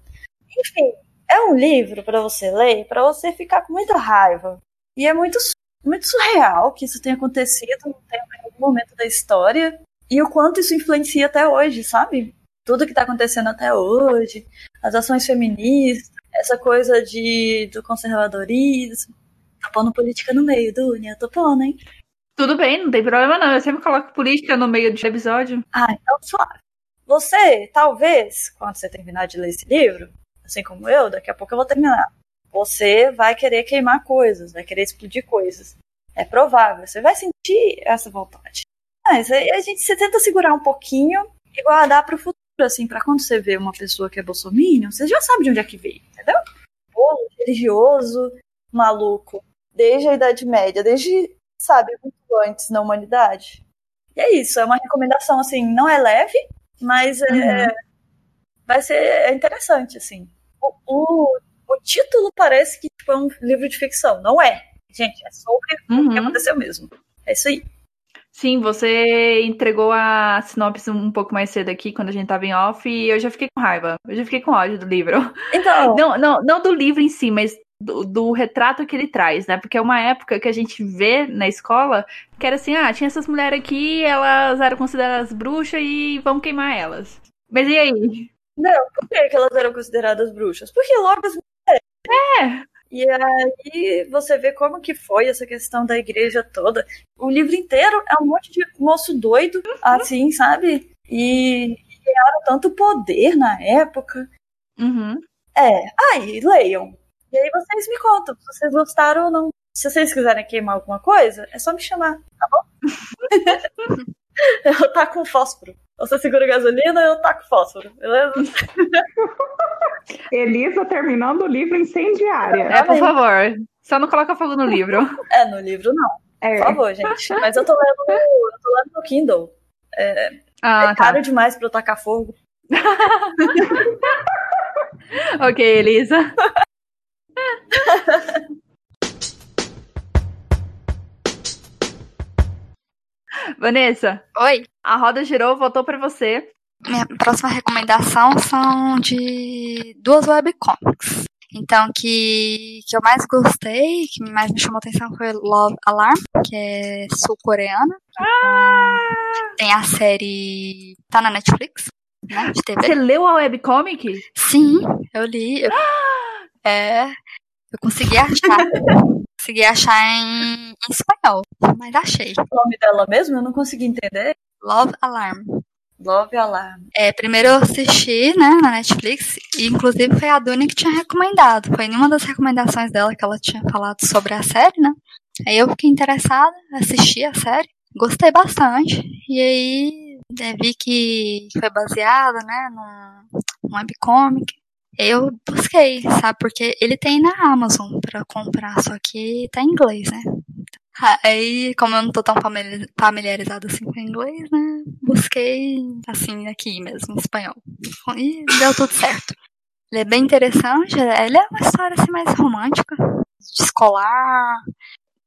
Enfim, é um livro para você ler, para você ficar com muita raiva. E é muito, muito surreal que isso tenha acontecido em algum momento da história e o quanto isso influencia até hoje, sabe? Tudo que tá acontecendo até hoje, as ações feministas, essa coisa de do conservadorismo. Tá pondo política no meio, Dunia, tô pondo, hein? Tudo bem, não tem problema não. Eu sempre coloco política no meio do episódio. Ah, então suave. Você, talvez, quando você terminar de ler esse livro, assim como eu, daqui a pouco eu vou terminar. Você vai querer queimar coisas, vai querer explodir coisas. É provável, você vai sentir essa vontade. Mas a gente se tenta segurar um pouquinho e guardar para o futuro, assim, para quando você vê uma pessoa que é bolsominion, você já sabe de onde é que veio, entendeu? Bolo religioso, maluco, desde a Idade Média, desde sabe, muito antes na humanidade. E é isso, é uma recomendação, assim, não é leve, mas é, uhum. vai ser é interessante, assim. O, o, o, título parece que tipo, é um livro de ficção, não é. Gente, é sobre uhum. o que uhum. aconteceu mesmo. É isso aí. Sim, você entregou a sinopse um pouco mais cedo aqui, quando a gente tava em off, e eu já fiquei com raiva. Eu já fiquei com ódio do livro. Então. [LAUGHS] Não, não, não do livro em si, mas do, do, retrato que ele traz, né? Porque é uma época que a gente vê na escola que era assim, ah, tinha essas mulheres aqui, elas eram consideradas bruxas e vamos queimar elas. Mas e aí? Não, por que, que elas eram consideradas bruxas? Porque logo as. É! E aí você vê como que foi essa questão da igreja toda. O livro inteiro é um monte de moço doido, uhum. assim, sabe? E criaram tanto poder na época. Uhum. É, aí, leiam. E aí vocês me contam se vocês gostaram ou não. Se vocês quiserem queimar alguma coisa, é só me chamar, tá bom? [LAUGHS] [LAUGHS] eu taco um fósforo. Você segura gasolina, eu taco fósforo, beleza? [LAUGHS] Elisa terminando o livro incendiária. É, por favor. Só não coloca fogo no livro. [LAUGHS] É, no livro não. É. Por favor, gente. Mas eu tô lendo no, eu tô lendo no Kindle. É, ah, é caro tá. demais pra eu tacar fogo. [LAUGHS] ok, Elisa. [LAUGHS] Vanessa. Oi. A roda girou, voltou para você. Minha próxima recomendação são de duas webcomics. Então, que, que eu mais gostei, que mais me chamou atenção foi Love Alarm, que é sul-coreana. Ah! Tem a série. tá na Netflix, né? De TV. Você leu a webcomic? Sim, eu li. Eu, é. Eu consegui achar. [LAUGHS] consegui achar em, em, espanhol, mas achei. O nome dela mesmo? Eu não consegui entender. Love Alarm. Love Alarm. É, primeiro eu assisti, né, na Netflix, e inclusive foi a Duni que tinha recomendado. Foi nenhuma das recomendações dela que ela tinha falado sobre a série, né? Aí eu fiquei interessada, assisti a série, gostei bastante, e aí é, vi que foi baseada, né, num webcomic, eu busquei, sabe? Porque ele tem na Amazon para comprar, só que tá em inglês, né? Aí, como eu não tô tão familiarizada assim com inglês, né? Busquei, assim, aqui mesmo, em espanhol. E deu tudo certo. Ele é bem interessante, ele é uma história assim mais romântica, de escolar,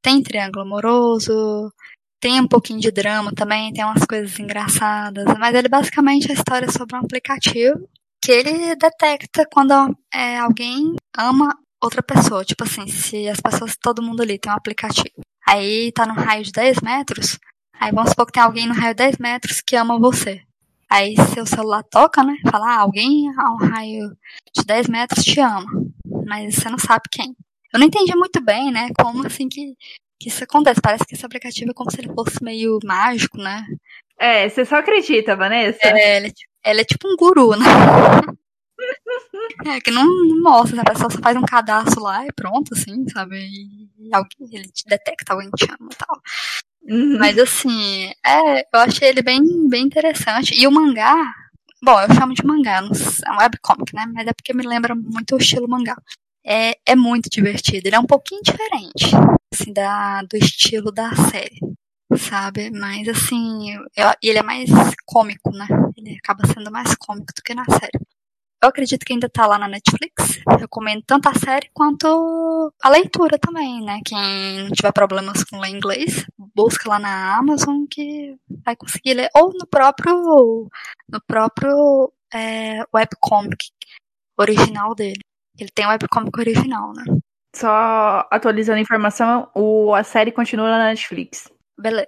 tem triângulo amoroso, tem um pouquinho de drama também, tem umas coisas engraçadas, mas ele basicamente é a história sobre um aplicativo que ele detecta quando é, alguém ama outra pessoa. Tipo assim, se as pessoas, todo mundo ali tem um aplicativo. Aí tá num raio de 10 metros. Aí vamos supor que tem alguém no raio de 10 metros que ama você. Aí seu celular toca, né? Fala, ah, alguém a um raio de 10 metros te ama. Mas você não sabe quem. Eu não entendi muito bem, né? Como assim que, que isso acontece. Parece que esse aplicativo é como se ele fosse meio mágico, né? É, você só acredita, Vanessa? É, ele é tipo ela é tipo um guru, né? É, que não, não mostra, a pessoa só faz um cadastro lá e pronto, assim, sabe? E alguém, ele te detecta, alguém te chama e tal. Uhum. Mas assim, é, eu achei ele bem, bem interessante. E o mangá, Bom, eu chamo de mangá, é um webcomic, né? Mas é porque me lembra muito o estilo mangá. É, é muito divertido, ele é um pouquinho diferente, assim, da, do estilo da série, sabe? Mas, assim, ele é mais cômico, né? Ele acaba sendo mais cômico do que na série. Eu acredito que ainda tá lá na Netflix. Recomendo tanto a série quanto a leitura também, né? Quem não tiver problemas com ler inglês, busca lá na Amazon que vai conseguir ler. Ou no próprio, no próprio é, webcomic original dele. Ele tem o webcomic original, né? Só atualizando a informação, o, a série continua na Netflix. Beleza.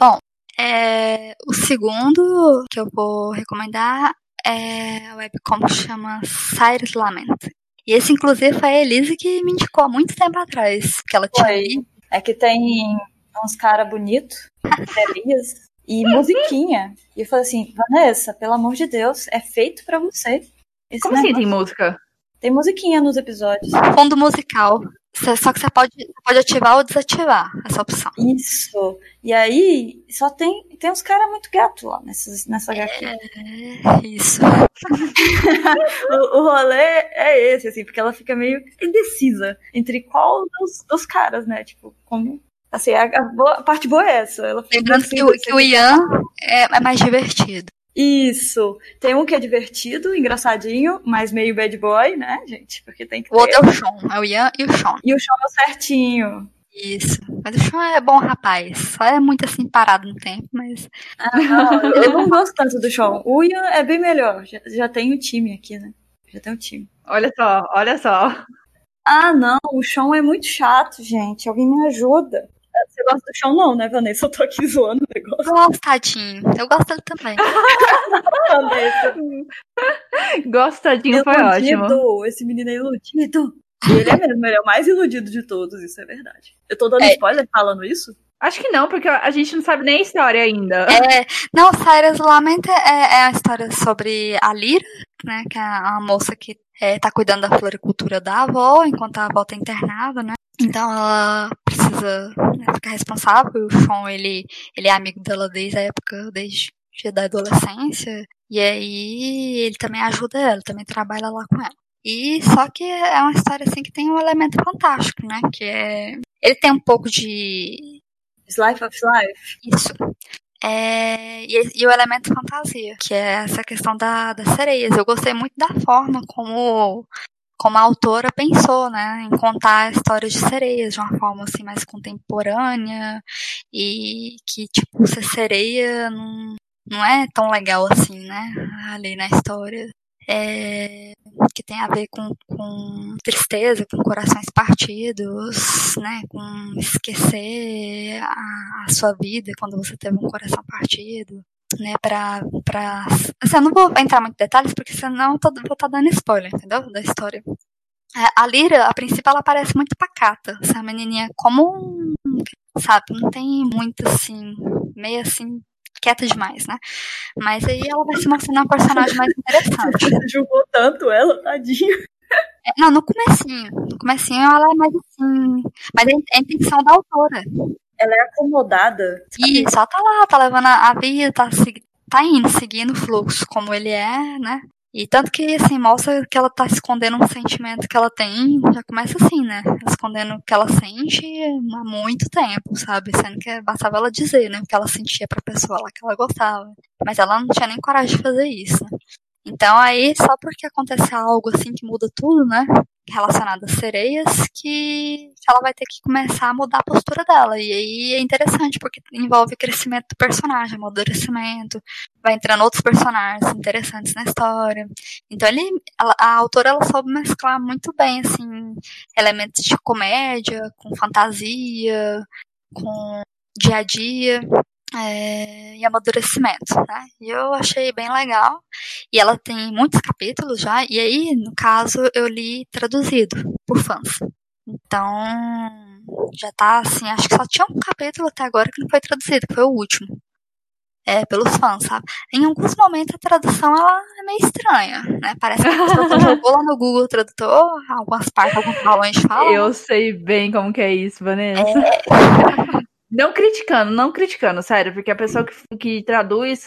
Bom, é, o segundo que eu vou recomendar é, a webcomic chama Cyrus Lament. E esse, inclusive, foi a Elise que me indicou há muito tempo atrás. Que ela tinha. É que tem uns caras bonitos, [LAUGHS] feliz, e musiquinha. E eu falei assim, Vanessa, pelo amor de Deus, é feito para você. Esse Como negócio. assim tem música? Tem musiquinha nos episódios. Fundo musical. Só que você pode, pode ativar ou desativar essa opção. Isso. E aí, só tem, tem uns caras muito gatos lá nessa, nessa HQ. É, isso. [LAUGHS] o, o rolê é esse, assim, porque ela fica meio indecisa entre qual dos, dos caras, né? Tipo, como. Assim, a, a, boa, a parte boa é essa. Lembrando que, o, que o Ian é, é mais divertido. Isso. Tem um que é divertido, engraçadinho, mas meio bad boy, né, gente? Porque tem que. O outro é o Sean, é o Ian e o Sean. E o Sean é o certinho. Isso. Mas o Sean é bom rapaz. Só é muito assim parado no tempo, mas. Ah, não, eu não [LAUGHS] gosto tanto do Sean. O Ian é bem melhor. Já, já tem o um time aqui, né? Já tem o um time. Olha só, olha só. Ah, não, o Sean é muito chato, gente. Alguém me ajuda. Você gosta do chão, não, né, Vanessa? Eu tô aqui zoando o negócio. Gosto, tadinho. Eu gosto dele também. Vanessa. [LAUGHS] gosto, tadinho, foi iludido. ótimo. Esse menino é iludido. E ele é mesmo, ele é o mais iludido de todos, isso é verdade. Eu tô dando é. spoiler falando isso? Acho que não, porque a gente não sabe nem a história ainda. É, não, Cyrus Lament é, é a história sobre a Lira, né, que é a moça que é, tá cuidando da floricultura da avó, enquanto a avó tá internada, né. Então ela precisa né, ficar responsável. O Sean, ele, ele é amigo dela desde a época, desde da adolescência. E aí ele também ajuda ela, também trabalha lá com ela. E só que é uma história assim que tem um elemento fantástico, né? Que é. Ele tem um pouco de. Life of Life. Isso. É, e, e, o elemento fantasia, que é essa questão da, das sereias. Eu gostei muito da forma como como a autora pensou, né, em contar a história de sereias de uma forma assim mais contemporânea e que tipo ser sereia não, não é tão legal assim, né, ali na história. É, que tem a ver com, com tristeza, com corações partidos, né, com esquecer a, a sua vida quando você teve um coração partido né, pra, pra... Assim, eu não vou entrar muito em detalhes, porque senão eu tô, vou estar tá dando spoiler, entendeu? Da história. É, a Lira, a princípio, ela parece muito pacata. Essa menininha como sabe, não tem muito, assim, meio assim, quieta demais, né? Mas aí ela vai se mostrando uma personagem mais interessante. Você [LAUGHS] julgou tanto ela, tadinha. É, não, no comecinho. No comecinho ela é mais assim. Mas é a intenção da autora ela é acomodada. Sabe? Isso, ela tá lá, tá levando a vida, tá, tá indo, seguindo o fluxo como ele é, né? E tanto que, assim, mostra que ela tá escondendo um sentimento que ela tem, já começa assim, né? Escondendo o que ela sente há muito tempo, sabe? Sendo que bastava ela dizer, né? O que ela sentia pra pessoa lá que ela gostava. Mas ela não tinha nem coragem de fazer isso, né? Então aí, só porque acontece algo assim que muda tudo, né? Relacionada às sereias que ela vai ter que começar a mudar a postura dela. E aí é interessante, porque envolve crescimento do personagem, amadurecimento, vai entrando outros personagens interessantes na história. Então ele, a autora ela soube mesclar muito bem, assim, elementos de comédia, com fantasia, com dia a dia é, e amadurecimento, né? E eu achei bem legal. E ela tem muitos capítulos já, e aí, no caso, eu li traduzido por fãs. Então, já tá assim, acho que só tinha um capítulo até agora que não foi traduzido, que foi o último. É, pelos fãs, sabe? Em alguns momentos a tradução ela é meio estranha, né? Parece que a pessoa jogou lá no Google Tradutor, algumas partes, alguns balões falam. Eu sei bem como que é isso, Vanessa. É... Não criticando, não criticando, sério, porque a pessoa que, que traduz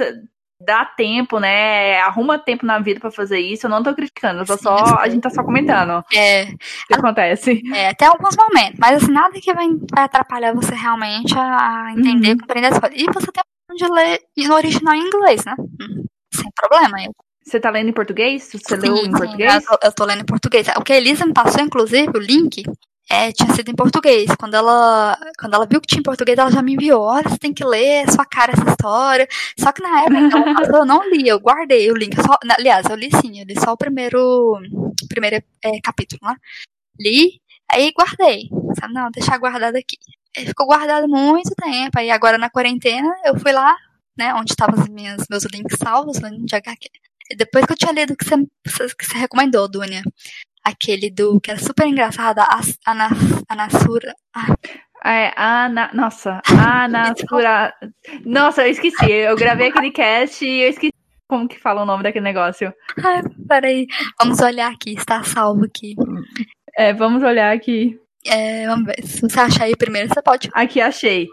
dá tempo, né? Arruma tempo na vida para fazer isso. Eu não tô criticando, eu só, a gente tá só comentando. É. O que acontece. É, tem alguns momentos, mas assim, nada que vai, vai atrapalhar você realmente a entender, Uhum. compreender as coisas. E você tem a opção de ler no original em inglês, né? Hum, Sem problema. Eu, Você tá lendo em português? Você leu sim, em sim, português? Eu, eu tô lendo em português. O que a Elisa me passou, inclusive, o link, é, tinha sido em português. Quando ela, quando ela viu que tinha em português, ela já me enviou. Olha, você tem que ler, é sua cara essa história. Só que na época eu, [LAUGHS] eu não li, eu guardei o link. Só, aliás, eu li sim, eu li só o primeiro, primeiro é, capítulo, né? Li, aí guardei. Sabe, não, deixar guardado aqui. Aí ficou guardado muito tempo. Aí agora na quarentena eu fui lá, né, onde estavam os minhas, meus links salvos, né, de HQ. E depois que eu tinha lido o que você, que você recomendou, Dunia, aquele do que era super engraçado, a, a, Na- a Nasura. Ah, É, Ana. Nossa, Ana [LAUGHS] Sura. Nossa, eu esqueci. Eu gravei aquele cast e eu esqueci como que fala o nome daquele negócio. ai, peraí, vamos olhar aqui, está salvo aqui. É, vamos olhar aqui. É, vamos ver, se você achar aí primeiro, você pode. Aqui achei.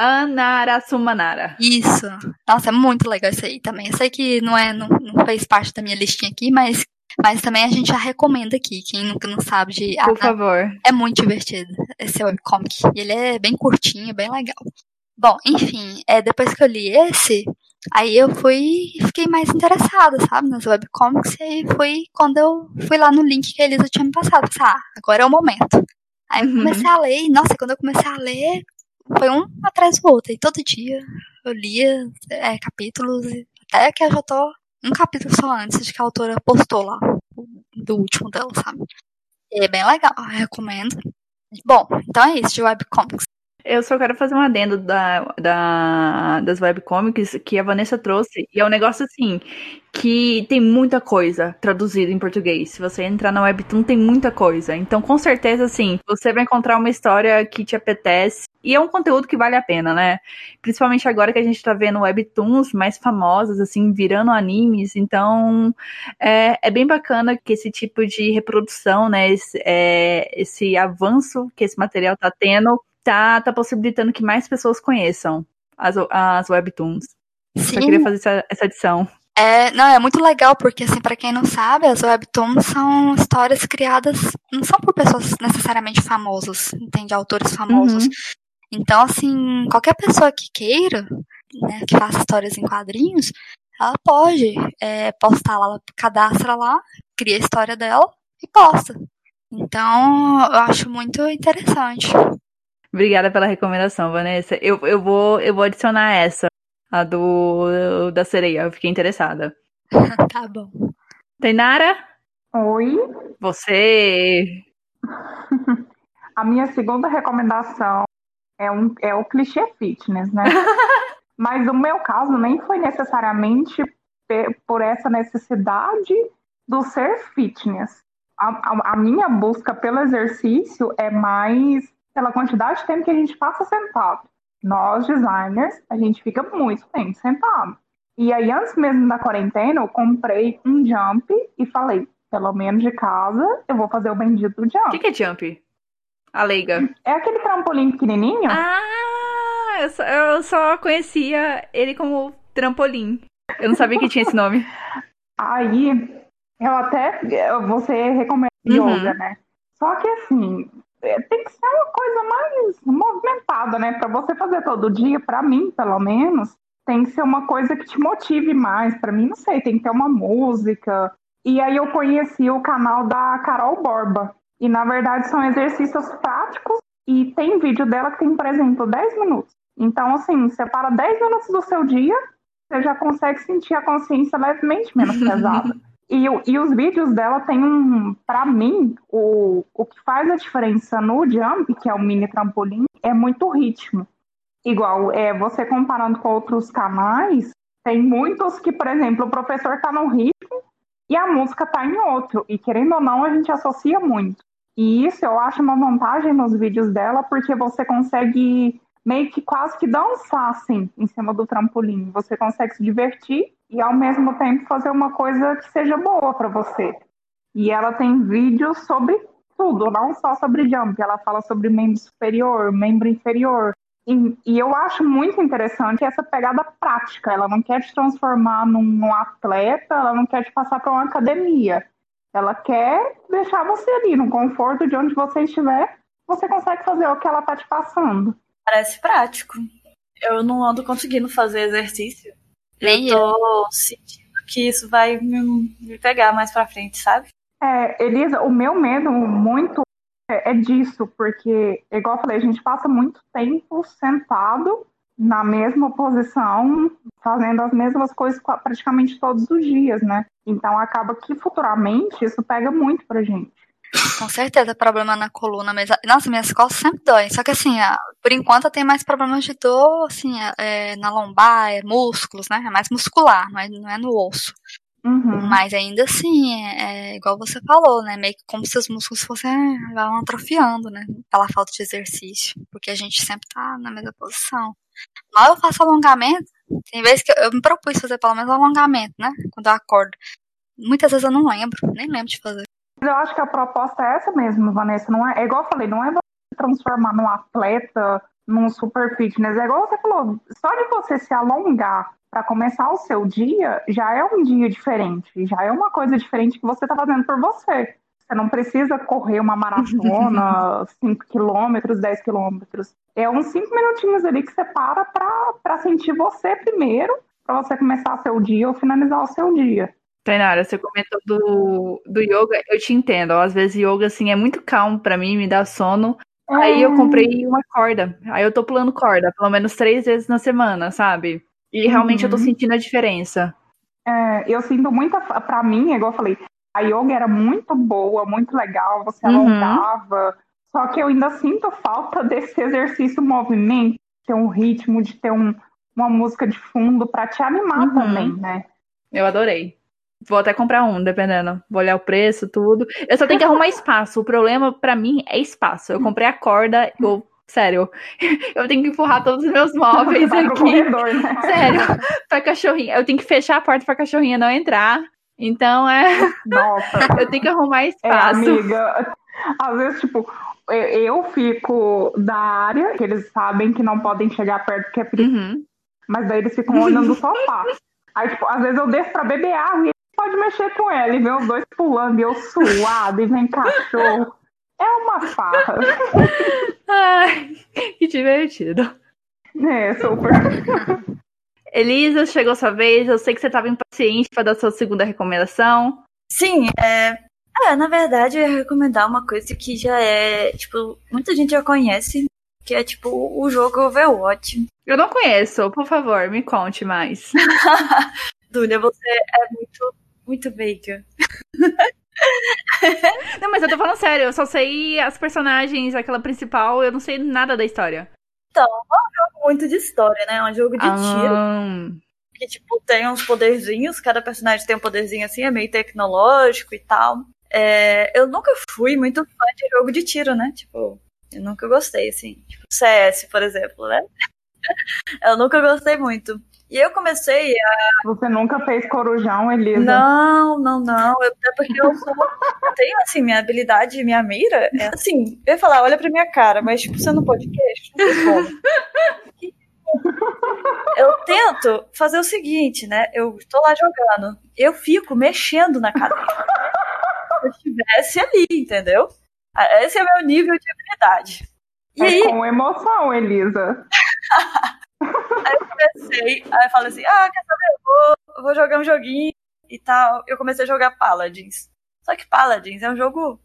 Anarasumanara. Isso. Nossa, é muito legal isso aí também. Eu sei que não, é, não, não fez parte da minha listinha aqui, mas, mas também a gente já recomenda aqui. Quem nunca não sabe de. Por Ana- favor. É muito divertido esse webcomic. E ele é bem curtinho, bem legal. Bom, enfim, é, depois que eu li esse, aí eu fui fiquei mais interessada, sabe, nas webcomics, e aí foi quando eu fui lá no link que a Elisa tinha me passado. Pensei, ah, agora é o momento. Aí eu Uhum. comecei a ler, e nossa, quando eu comecei a ler, foi um atrás do outro. E todo dia eu lia é, capítulos, até que eu já tô um capítulo só antes de que a autora postou lá, do último dela, sabe? E é bem legal, recomendo. Bom, então é isso de webcomics. Eu só quero fazer um adendo da, da, das webcomics que a Vanessa trouxe. E é um negócio assim, que tem muita coisa traduzida em português. Se você entrar na Webtoon, tem muita coisa. Então, com certeza, assim, você vai encontrar uma história que te apetece. E é um conteúdo que vale a pena, né? Principalmente agora que a gente tá vendo webtoons mais famosas, assim, virando animes. Então, é, é bem bacana que esse tipo de reprodução, né? Esse, é, esse avanço que esse material tá tendo tá, tá possibilitando que mais pessoas conheçam as, as webtoons. Só queria fazer essa, essa adição. É, não, é muito legal, porque, assim, pra quem não sabe, as webtoons são histórias criadas, não são por pessoas necessariamente famosas, entende? Autores famosos. Uhum. Então, assim, qualquer pessoa que queira, né, que faça histórias em quadrinhos, ela pode é, postar lá, ela cadastra lá, cria a história dela e posta. Então, eu acho muito interessante. Obrigada pela recomendação, Vanessa. Eu, eu, vou, eu vou adicionar essa, a do da sereia. Eu fiquei interessada. [LAUGHS] tá bom. Tainara? Oi. Você. [LAUGHS] A minha segunda recomendação é, um, é o clichê fitness, né? [LAUGHS] Mas no meu caso, nem foi necessariamente por essa necessidade do ser fitness. A, a- a minha busca pelo exercício é mais pela quantidade de tempo que a gente passa sentado. Nós, designers, a gente fica muito tempo sentado. E aí, antes mesmo da quarentena, eu comprei um jump e falei, pelo menos de casa, eu vou fazer o bendito do O jump. que, que é jump? A leiga. É aquele trampolim pequenininho? Ah, eu só, eu só conhecia ele como trampolim. Eu não sabia que tinha esse nome. [LAUGHS] Aí, eu até. Você recomenda Uhum. yoga, né? Só que assim, tem que ser uma coisa mais movimentada, né? Pra você fazer todo dia, pra mim, pelo menos, tem que ser uma coisa que te motive mais. Pra mim, não sei, tem que ter uma música. E aí eu conheci o canal da Carol Borba. E na verdade são exercícios práticos e tem vídeo dela que tem, por exemplo, 10 minutos. Então, assim, separa 10 minutos do seu dia, você já consegue sentir a consciência levemente menos [LAUGHS] pesada. E, e os vídeos dela tem um, pra mim, o, o que faz a diferença no jump, que é o mini trampolim, é muito ritmo. Igual, é, você comparando com outros canais, tem muitos que, por exemplo, o professor tá num ritmo e a música tá em outro. E querendo ou não, a gente associa muito. E isso eu acho uma vantagem nos vídeos dela, porque você consegue meio que quase que dançar assim em cima do trampolim. Você consegue se divertir e ao mesmo tempo fazer uma coisa que seja boa para você. E ela tem vídeos sobre tudo, não só sobre jump. Ela fala sobre membro superior, membro inferior. E, e, eu acho muito interessante essa pegada prática. Ela não quer te transformar num, num atleta, ela não quer te passar para uma academia. Ela quer deixar você ali no conforto de onde você estiver, você consegue fazer o que ela tá te passando. Parece prático. Eu não ando conseguindo fazer exercício. Nem eu tô eu. sentindo que isso vai me, me pegar mais pra frente, sabe? É, Elisa, o meu medo muito é, é disso, porque, igual eu falei, a gente passa muito tempo sentado na mesma posição, fazendo as mesmas coisas praticamente todos os dias, né? Então acaba que futuramente isso pega muito pra gente. Com certeza, problema na coluna mesmo. Nossa, minhas costas sempre doem. Só que assim, por enquanto eu tenho mais problemas de dor, assim, é, na lombar, é músculos, né? É mais muscular, não é, não é no osso. Uhum. Mas ainda assim, é, é, igual você falou, né? Meio que como se os músculos fossem é, vão atrofiando, né? Pela falta de exercício. Porque a gente sempre tá na mesma posição. Mal eu faço alongamento, tem vezes que eu, eu me propus fazer pelo menos alongamento, né? Quando eu acordo. Muitas vezes eu não lembro, nem lembro de fazer. Eu acho que a proposta é essa mesmo, Vanessa. Não é, é igual eu falei, não é você transformar num atleta, num super fitness. É igual você falou, só de você se alongar para começar o seu dia, já é um dia diferente, já é uma coisa diferente que você está fazendo por você. Você não precisa correr uma maratona, [LAUGHS] 5 quilômetros, 10 quilômetros. É uns 5 minutinhos ali que você para para sentir você primeiro, para você começar o seu dia ou finalizar o seu dia. Tainara, você comentou do, do yoga, eu te entendo. Às vezes yoga assim é muito calmo para mim, me dá sono. É. Aí eu comprei uma corda. Aí eu tô pulando corda, pelo menos três vezes na semana, sabe? E realmente uhum. eu tô uhum. sentindo a diferença. É, eu sinto muita. Pra mim, igual eu falei, a yoga era muito boa, muito legal, você uhum. alongava. Só que eu ainda sinto falta desse exercício movimento, de ter um ritmo, de ter um, uma música de fundo para te animar uhum. também, né? Eu adorei. Vou até comprar um, dependendo. Vou olhar o preço, tudo. Eu só tenho que arrumar espaço. O problema para mim é espaço. Eu comprei a corda, eu Sério, [LAUGHS] eu tenho que empurrar todos os meus móveis aqui. Corredor, né? Sério, pra cachorrinha. Eu tenho que fechar a porta pra cachorrinha não entrar. Então é. Nossa. [LAUGHS] eu tenho que arrumar é, espaço. É, amiga, às vezes, tipo, eu fico da área, que eles sabem que não podem chegar perto porque é perigo. Uhum. Mas daí eles ficam olhando o sofá. Aí, tipo, às vezes eu desço pra beber água e pode mexer com ela e vê os dois pulando e eu suado e vem cachorro. É uma farra. Ai, que divertido. É, super. Elisa, chegou sua vez. Eu sei que você estava impaciente para dar sua segunda recomendação. Sim, é... é. Na verdade, eu ia recomendar uma coisa que já é. Tipo, muita gente já conhece, que é tipo o jogo Overwatch. Eu não conheço, por favor, me conte mais. [LAUGHS] Dúlia, você é muito, muito bacon. [LAUGHS] não, mas eu tô falando sério, eu só sei as personagens, aquela principal, eu não sei nada da história. Então, é um jogo muito de história, né? É um jogo de ah. tiro. Que, tipo, tem uns poderzinhos, cada personagem tem um poderzinho assim, é meio tecnológico e tal. É, eu nunca fui muito fã de jogo de tiro, né? Tipo, eu nunca gostei, assim. Tipo, CS, por exemplo, né? [LAUGHS] eu nunca gostei muito. E eu comecei a. Você nunca fez corujão, Elisa? Não, não, não. Eu, é porque eu, sou, eu tenho, assim, minha habilidade, minha mira. É assim, eu ia falar, olha pra minha cara, mas, tipo, você não pode queixo. Eu tento fazer o seguinte, né? Eu tô lá jogando, eu fico mexendo na cadeira. Se eu estivesse ali, entendeu? Ah, esse é o meu nível de habilidade. E é aí... com emoção, Elisa. [LAUGHS] aí eu comecei, aí eu falei assim, ah, quer saber, eu vou, vou jogar um joguinho e tal. Eu comecei a jogar Paladins. Só que Paladins é um jogo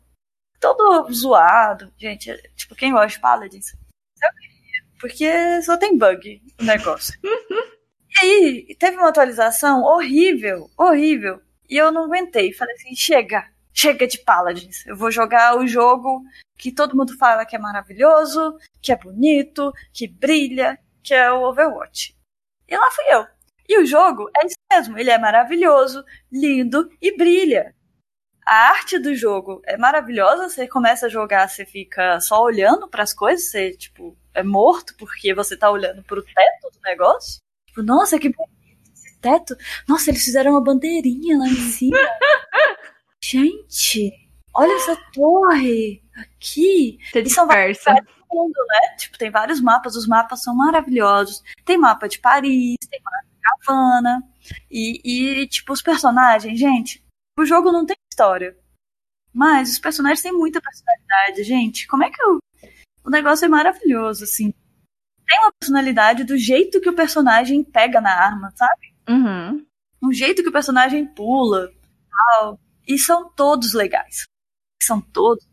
todo zoado. Gente, é, tipo, quem gosta de Paladins? Eu queria, porque só tem bug o negócio. e aí, teve uma atualização horrível, horrível. E eu não aguentei. Falei assim, chega, chega de Paladins. Eu vou jogar o jogo que todo mundo fala que é maravilhoso, que é bonito, que brilha, que é o Overwatch. E lá fui eu. E o jogo é isso mesmo, ele é maravilhoso, lindo e brilha. A arte do jogo é maravilhosa, você começa a jogar, você fica só olhando para as coisas, você tipo é morto porque você tá olhando pro teto do negócio. Tipo, nossa, que bonito esse teto. Nossa, eles fizeram uma bandeirinha lá em cima. [LAUGHS] Gente, olha essa torre aqui. Você dispersa. Mundo, né? Tipo, tem vários mapas, os mapas são maravilhosos. Tem mapa de Paris, tem mapa de Havana. E, e, tipo, os personagens, gente, o jogo não tem história. Mas os personagens têm muita personalidade, gente. Como é que eu... O negócio é maravilhoso, assim. Tem uma personalidade do jeito que o personagem pega na arma, sabe? Uhum. Um jeito que o personagem pula, tal. E são todos legais. São todos.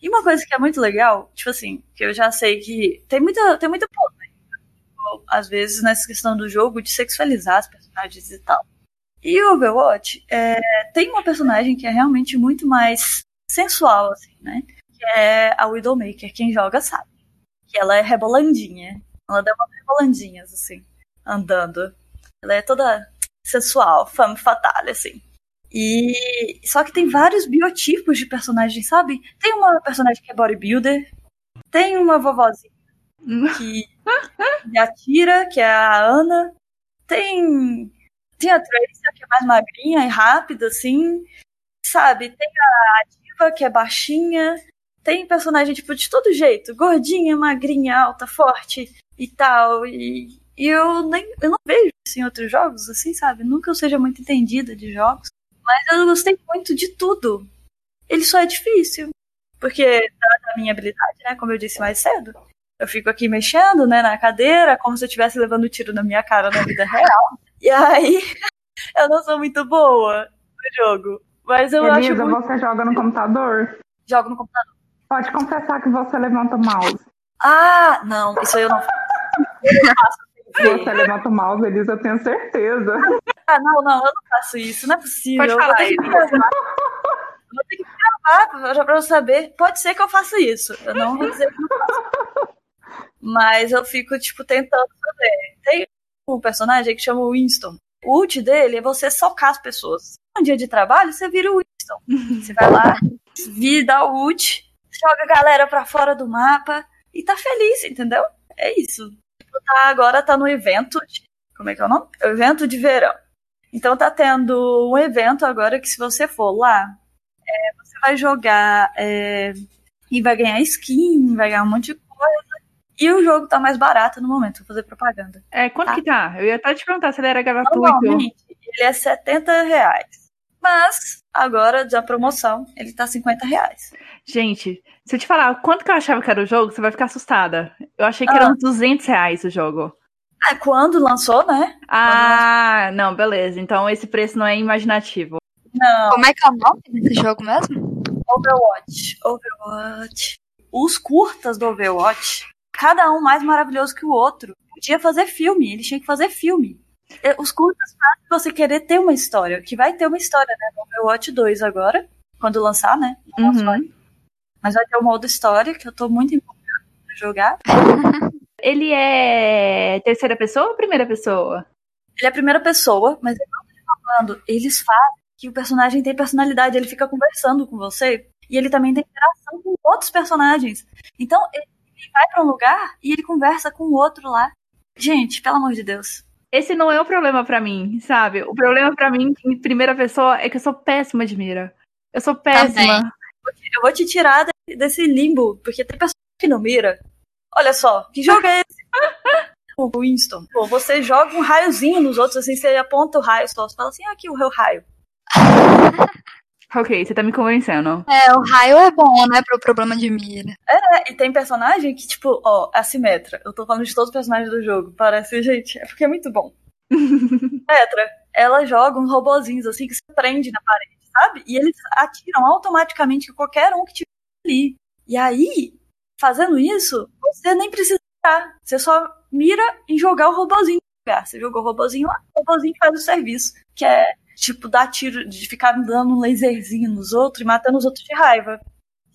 E uma coisa que é muito legal, tipo assim, que eu já sei que tem muita, tem muita polêmica, às vezes, nessa questão do jogo, de sexualizar as personagens e tal. E o Overwatch é, tem uma personagem que é realmente muito mais sensual, assim, né? Que é a Widowmaker. Quem joga sabe. Que ela é rebolandinha. Ela dá umas rebolandinhas, assim, andando. Ela é toda sensual, femme fatale, assim. E só que tem vários biotipos de personagens, sabe? Tem uma personagem que é bodybuilder, tem uma vovozinha que, [LAUGHS] que atira, que é a Ana, tem tem a Tracy, que é mais magrinha e rápida, assim, sabe? Tem a Diva, que é baixinha, tem personagem, tipo, de todo jeito, gordinha, magrinha, alta, forte e tal, e, e eu nem eu não vejo isso em outros jogos, assim, sabe? Nunca eu seja muito entendida de jogos. Mas eu gostei muito de tudo. Ele só é difícil. Porque da minha habilidade, né? Como eu disse mais cedo. Eu fico aqui mexendo, né, na cadeira, como se eu estivesse levando tiro na minha cara na vida real. [LAUGHS] E aí, [LAUGHS] eu não sou muito boa no jogo. Mas eu Elisa, acho. Muito... você joga no computador? Jogo no computador. Pode confessar que você levanta o mouse. Ah, não, isso aí eu não faço. Eu não faço você levanta o mouse, Elisa, eu tenho certeza. Ah, não, não, eu não faço isso, não é possível. Pode falar, eu vou ter que gravar. vou ter que gravar já pra eu saber. Pode ser que eu faça isso. Eu não vou dizer que não faço. Mas eu fico, tipo, tentando fazer. Tem um personagem que chama Winston. O ult dele é você socar as pessoas. Um dia de trabalho, você vira o Winston. Você vai lá, vira o ult, joga a galera pra fora do mapa e tá feliz, entendeu? É isso tá, agora tá no evento. De, como é que é o nome? Evento de verão. Então tá tendo um evento agora que se você for lá, é, você vai jogar é, e vai ganhar skin, vai ganhar um monte de coisa. E o jogo tá mais barato no momento, vou fazer propaganda. É, quanto tá? que tá? Eu ia até te perguntar se ele era gratuito. Normalmente, ele é 70 reais. Mas, agora, da promoção, ele tá 50 reais. Gente, se eu te falar quanto que eu achava que era o jogo, você vai ficar assustada. Eu achei que ah. era uns 200 reais o jogo. Ah, quando lançou, né? Ah, lançou. não, beleza. Então esse preço não é imaginativo. Não. Como é que é o nome desse jogo mesmo? Overwatch. Overwatch. Os curtas do Overwatch, cada um mais maravilhoso que o outro. Podia fazer filme, eles tinham que fazer filme. Os curtas fazem você querer ter uma história, que vai ter uma história, né? No Overwatch 2 agora, quando lançar, né? Uhum. Mas vai ter o modo história, que eu tô muito empolgada pra jogar. [LAUGHS] Ele é terceira pessoa ou primeira pessoa? Ele é primeira pessoa, mas eu não tô falando. Eles fazem que o personagem tem personalidade, ele fica conversando com você. E ele também tem interação com outros personagens. Então, ele vai para um lugar e ele conversa com o outro lá. Gente, pelo amor de Deus. Esse não é o problema para mim, sabe? O problema para mim, em primeira pessoa, é que eu sou péssima de mira. Eu sou péssima. Também. Eu vou te tirar desse limbo, porque tem pessoas que não mira. Olha só, que jogo é esse? [LAUGHS] o Winston. Pô, você joga um raiozinho nos outros, assim, você aponta o raio, só, você fala assim, ah, aqui o meu raio. Ok, você tá me convencendo. É, o raio é bom, né, pro problema de mira. É, e tem personagem que, tipo, ó, a Simetra. Eu tô falando de todos os personagens do jogo. Parece, gente, é porque é muito bom. [LAUGHS] Simetra, ela joga uns robozinhos, assim, que se prende na parede sabe? E eles atiram automaticamente qualquer um que tiver ali. E aí, fazendo isso, você nem precisa tirar. Você só mira em jogar o robozinho no lugar. Você jogou o robozinho lá, o robozinho faz o serviço. Que é, tipo, dar tiro, de ficar dando um laserzinho nos outros e matando os outros de raiva.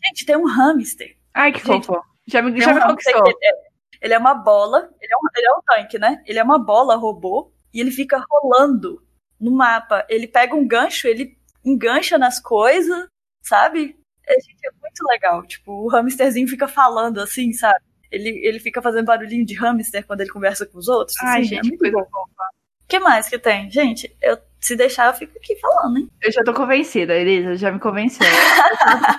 Gente, tem um hamster. Ai, que Gente, fofo. Já me, já um me conquistou. Ele é, ele é uma bola, ele é um, ele é um tanque, né? Ele é uma bola robô e ele fica rolando no mapa. Ele pega um gancho, ele engancha nas coisas, sabe? É, gente, é muito legal. Tipo, o hamsterzinho fica falando assim, sabe? Ele, ele fica fazendo barulhinho de hamster quando ele conversa com os outros. Ai, assim, gente, é muito bom. O que mais que tem? Gente, eu se deixar, eu fico aqui falando, hein? Eu já tô convencida, Elisa, já me convenceu.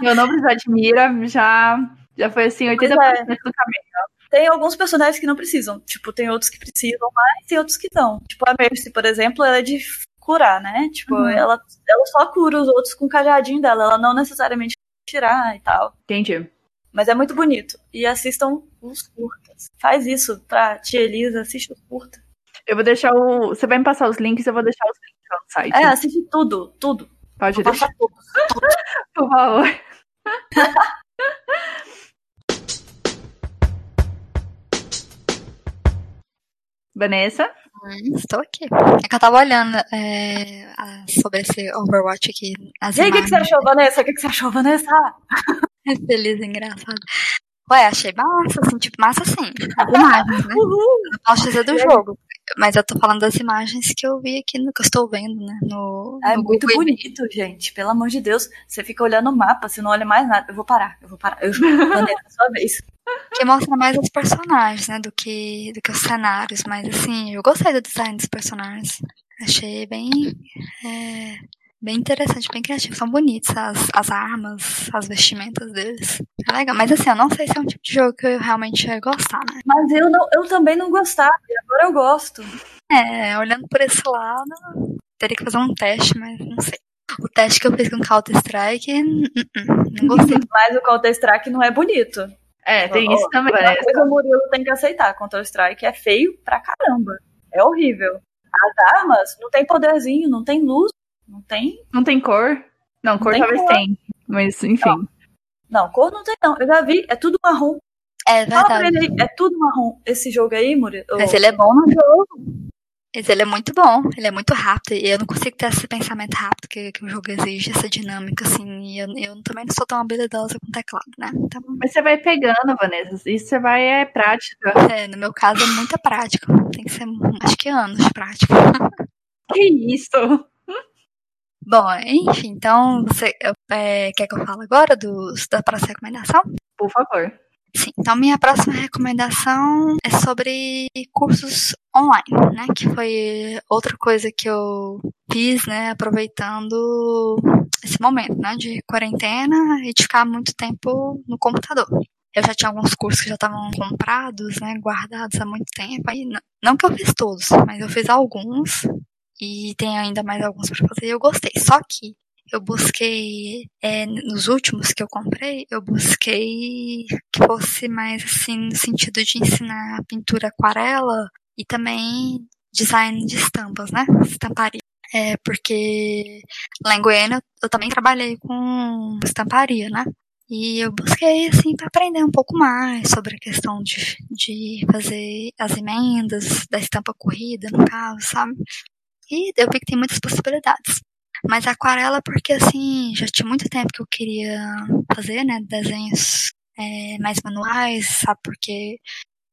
eu não precisar de mira, já, Já foi assim, 80% é. do caminho. Tem alguns personagens que não precisam. Tipo, tem outros que precisam mais e outros que não. Tipo, a Mercy, por exemplo, ela é de curar, né? Tipo, Uhum. ela, ela só cura os outros com o cajadinho dela. Ela não necessariamente tirar e tal. Entendi. Mas é muito bonito. E assistam os curtas. Faz isso pra tia Elisa, assiste os curtas. Eu vou deixar o. Você vai me passar os links, eu vou deixar os links lá no site. É, assiste tudo, tudo. Pode Vou deixar, tudo. [LAUGHS] por favor. [LAUGHS] Vanessa? Hum, estou aqui. É que eu tava olhando é, a- sobre esse Overwatch aqui. E aí, o que, que você achou, Vanessa? O que, que você achou, Vanessa? É [LAUGHS] feliz, engraçado. Ué, achei massa, assim, tipo, massa assim. As imagens, né? Uhul! Posso dizer do jogo. Mas eu tô falando das imagens que eu vi aqui, que eu estou vendo, né? No, É no muito Google bonito, gente. Pelo amor de Deus. Você fica olhando o mapa, você não olha mais nada. Eu vou parar, eu vou parar. Eu juro, Vanessa, sua vez. que mostra mais os personagens, né, do que, do que os cenários, mas assim, eu gostei do design dos personagens. Achei bem, é, bem interessante, bem criativo. São bonitos as, as armas, as vestimentas deles. É legal, mas assim, eu não sei se é um tipo de jogo que eu realmente ia gostar, né? Mas eu, não, eu também não gostava, e agora eu gosto. É, olhando por esse lado, teria que fazer um teste, mas não sei. O teste que eu fiz com Counter-Strike, não gostei. [LAUGHS] Mas o Counter-Strike não é bonito. É, tem Ó, isso também, Uma coisa o Murilo tem que aceitar. Counter-Strike é feio pra caramba. É horrível. As armas não tem poderzinho, não tem luz, não tem. Não tem cor? Não, cor tem talvez cor. tem. Mas, enfim. Não, cor não tem, não. Eu já vi, é tudo marrom. É verdade. ele é tudo marrom. Esse jogo aí, Murilo. Mas ele é bom no jogo. Mas ele é muito bom, ele é muito rápido. E eu não consigo ter esse pensamento rápido que, que o jogo exige, essa dinâmica, assim. E eu, eu também não sou tão habilidosa com teclado, né? Então, Mas você vai pegando, Vanessa. Isso você vai, é prática. é, no meu caso, é muita prática. Tem que ser, acho que anos de prática. [LAUGHS] Que isso? Bom, enfim, então, você é, quer que eu fale agora dos, da próxima recomendação? Por favor. Sim, então minha próxima recomendação é sobre cursos online, né? Que foi outra coisa que eu fiz, né? Aproveitando esse momento, né? De quarentena e de ficar muito tempo no computador. Eu já tinha alguns cursos que já estavam comprados, né? Guardados há muito tempo. Aí, não, não que eu fiz todos, mas eu fiz alguns. E tem ainda mais alguns para fazer eu gostei. Só que eu busquei, é, nos últimos que eu comprei, eu busquei que fosse mais assim, no sentido de ensinar pintura aquarela e também design de estampas, né? Estamparia. É, porque lá em Goiânia eu também trabalhei com estamparia, né? E eu busquei, assim, para aprender um pouco mais sobre a questão de, de fazer as emendas da estampa corrida, no caso, sabe? E eu vi que tem muitas possibilidades. Mas aquarela, porque assim, já tinha muito tempo que eu queria fazer, né? Desenhos é, mais manuais, sabe? Porque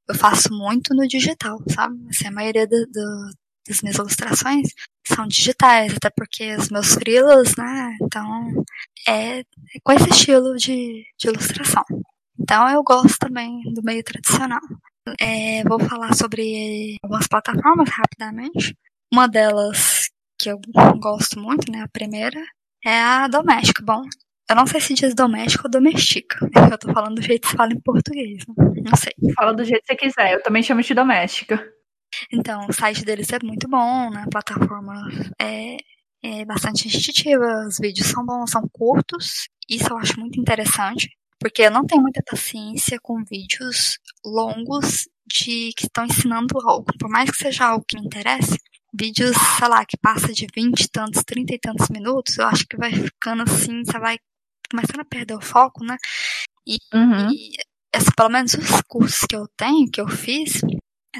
eu faço muito no digital, sabe? Assim, a maioria do, do, das minhas ilustrações são digitais, até porque os meus frilas, né? Então, é, é com esse estilo de, de ilustração. Então, eu gosto também do meio tradicional. É, vou falar sobre algumas plataformas rapidamente. Uma delas que eu gosto muito, né? A primeira é a doméstica. Bom, eu não sei se diz doméstica ou domestica. [LAUGHS] Eu tô falando do jeito que se fala em português. né? Não sei. Fala do jeito que você quiser. Eu também chamo de doméstica. Então, o site deles é muito bom, né? A plataforma é, é bastante intuitiva, os vídeos são bons, são curtos. Isso eu acho muito interessante, porque eu não tenho muita paciência com vídeos longos de que estão ensinando algo. Por mais que seja algo que me interesse, vídeos, sei lá, que passa de 20 e tantos, 30 e tantos minutos, eu acho que vai ficando assim, você vai começando a perder o foco, né? E, Uhum. e essa, pelo menos os cursos que eu tenho, que eu fiz,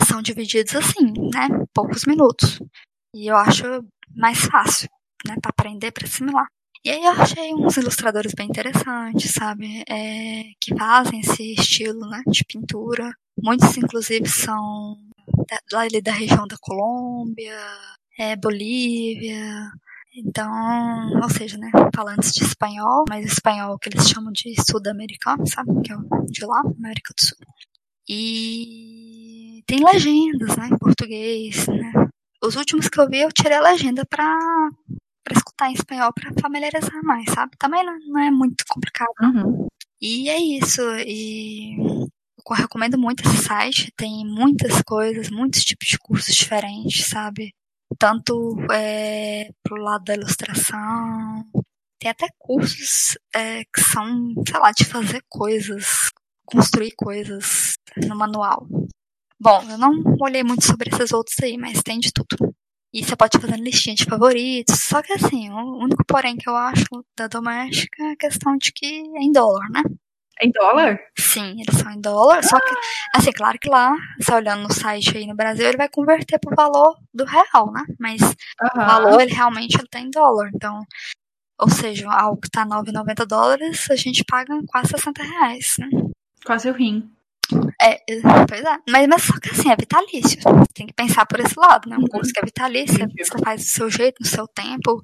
são divididos assim, né? Poucos minutos. E eu acho mais fácil, né? Pra aprender, pra assimilar. E aí eu achei uns ilustradores bem interessantes, sabe? É, que fazem esse estilo, né? De pintura. Muitos, inclusive, são da, lá ali da região da Colômbia, é, Bolívia. Então, ou seja, né? Falantes de espanhol, mas espanhol que eles chamam de sul-americano, sabe? Que é de lá, América do Sul. E tem legendas, né? Em português, né? Os últimos que eu vi, eu tirei a legenda pra, pra escutar em espanhol, pra familiarizar mais, sabe? Também não, não é muito complicado. Uhum. E é isso. E eu recomendo muito esse site. Tem muitas coisas, muitos tipos de cursos diferentes, sabe? Tanto é, pro lado da ilustração. Tem até cursos é, que são, sei lá, de fazer coisas, construir coisas no manual. Bom, eu não olhei muito sobre esses outros aí, mas tem de tudo. E você pode fazer listinha de favoritos. Só que assim, o único porém que eu acho da doméstica é a questão de que é em dólar, né? Em dólar? Sim, eles são em dólar. Só que, assim, claro que lá, você olhando no site aí no Brasil, ele vai converter pro valor do real, né? Mas uhum. o valor, ele realmente ele tá em dólar. Então, ou seja, algo que tá 9,90 dólares, a gente paga quase 60 reais, né? Quase o rim. É, pois é. Mas, mas só que assim, é vitalício. Tem que pensar por esse lado, né? Um curso que é vitalício, você faz do seu jeito, no seu tempo,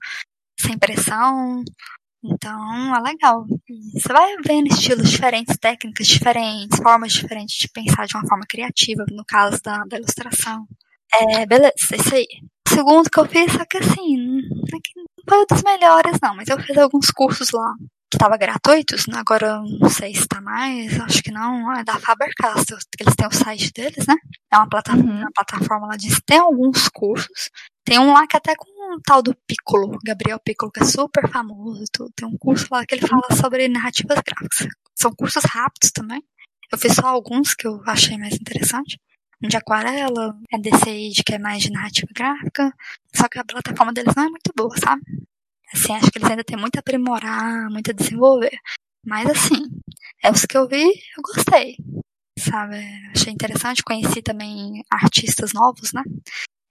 sem pressão. Então, é legal. Você vai vendo estilos diferentes, técnicas diferentes, formas diferentes de pensar de uma forma criativa, no caso da, da ilustração. É, beleza, isso aí. O segundo que eu fiz, só que assim, não foi um dos melhores, não, mas eu fiz alguns cursos lá que estava gratuitos, né? agora não sei se está mais, acho que não, é da Faber-Castell, eles têm o site deles, né? É uma plataforma, uhum. uma plataforma lá de tem alguns cursos. Tem um lá que até com um tal do Piccolo, Gabriel Piccolo, que é super famoso, tem um curso lá que ele fala sobre narrativas gráficas. São cursos rápidos também. Eu fiz só alguns que eu achei mais interessante. Um de aquarela, é de que é mais de narrativa gráfica. Só que a plataforma deles não é muito boa, sabe? Assim, acho que eles ainda têm muito a aprimorar, muito a desenvolver. Mas assim, é os que eu vi, eu gostei. Sabe? Achei interessante, conheci também artistas novos, né?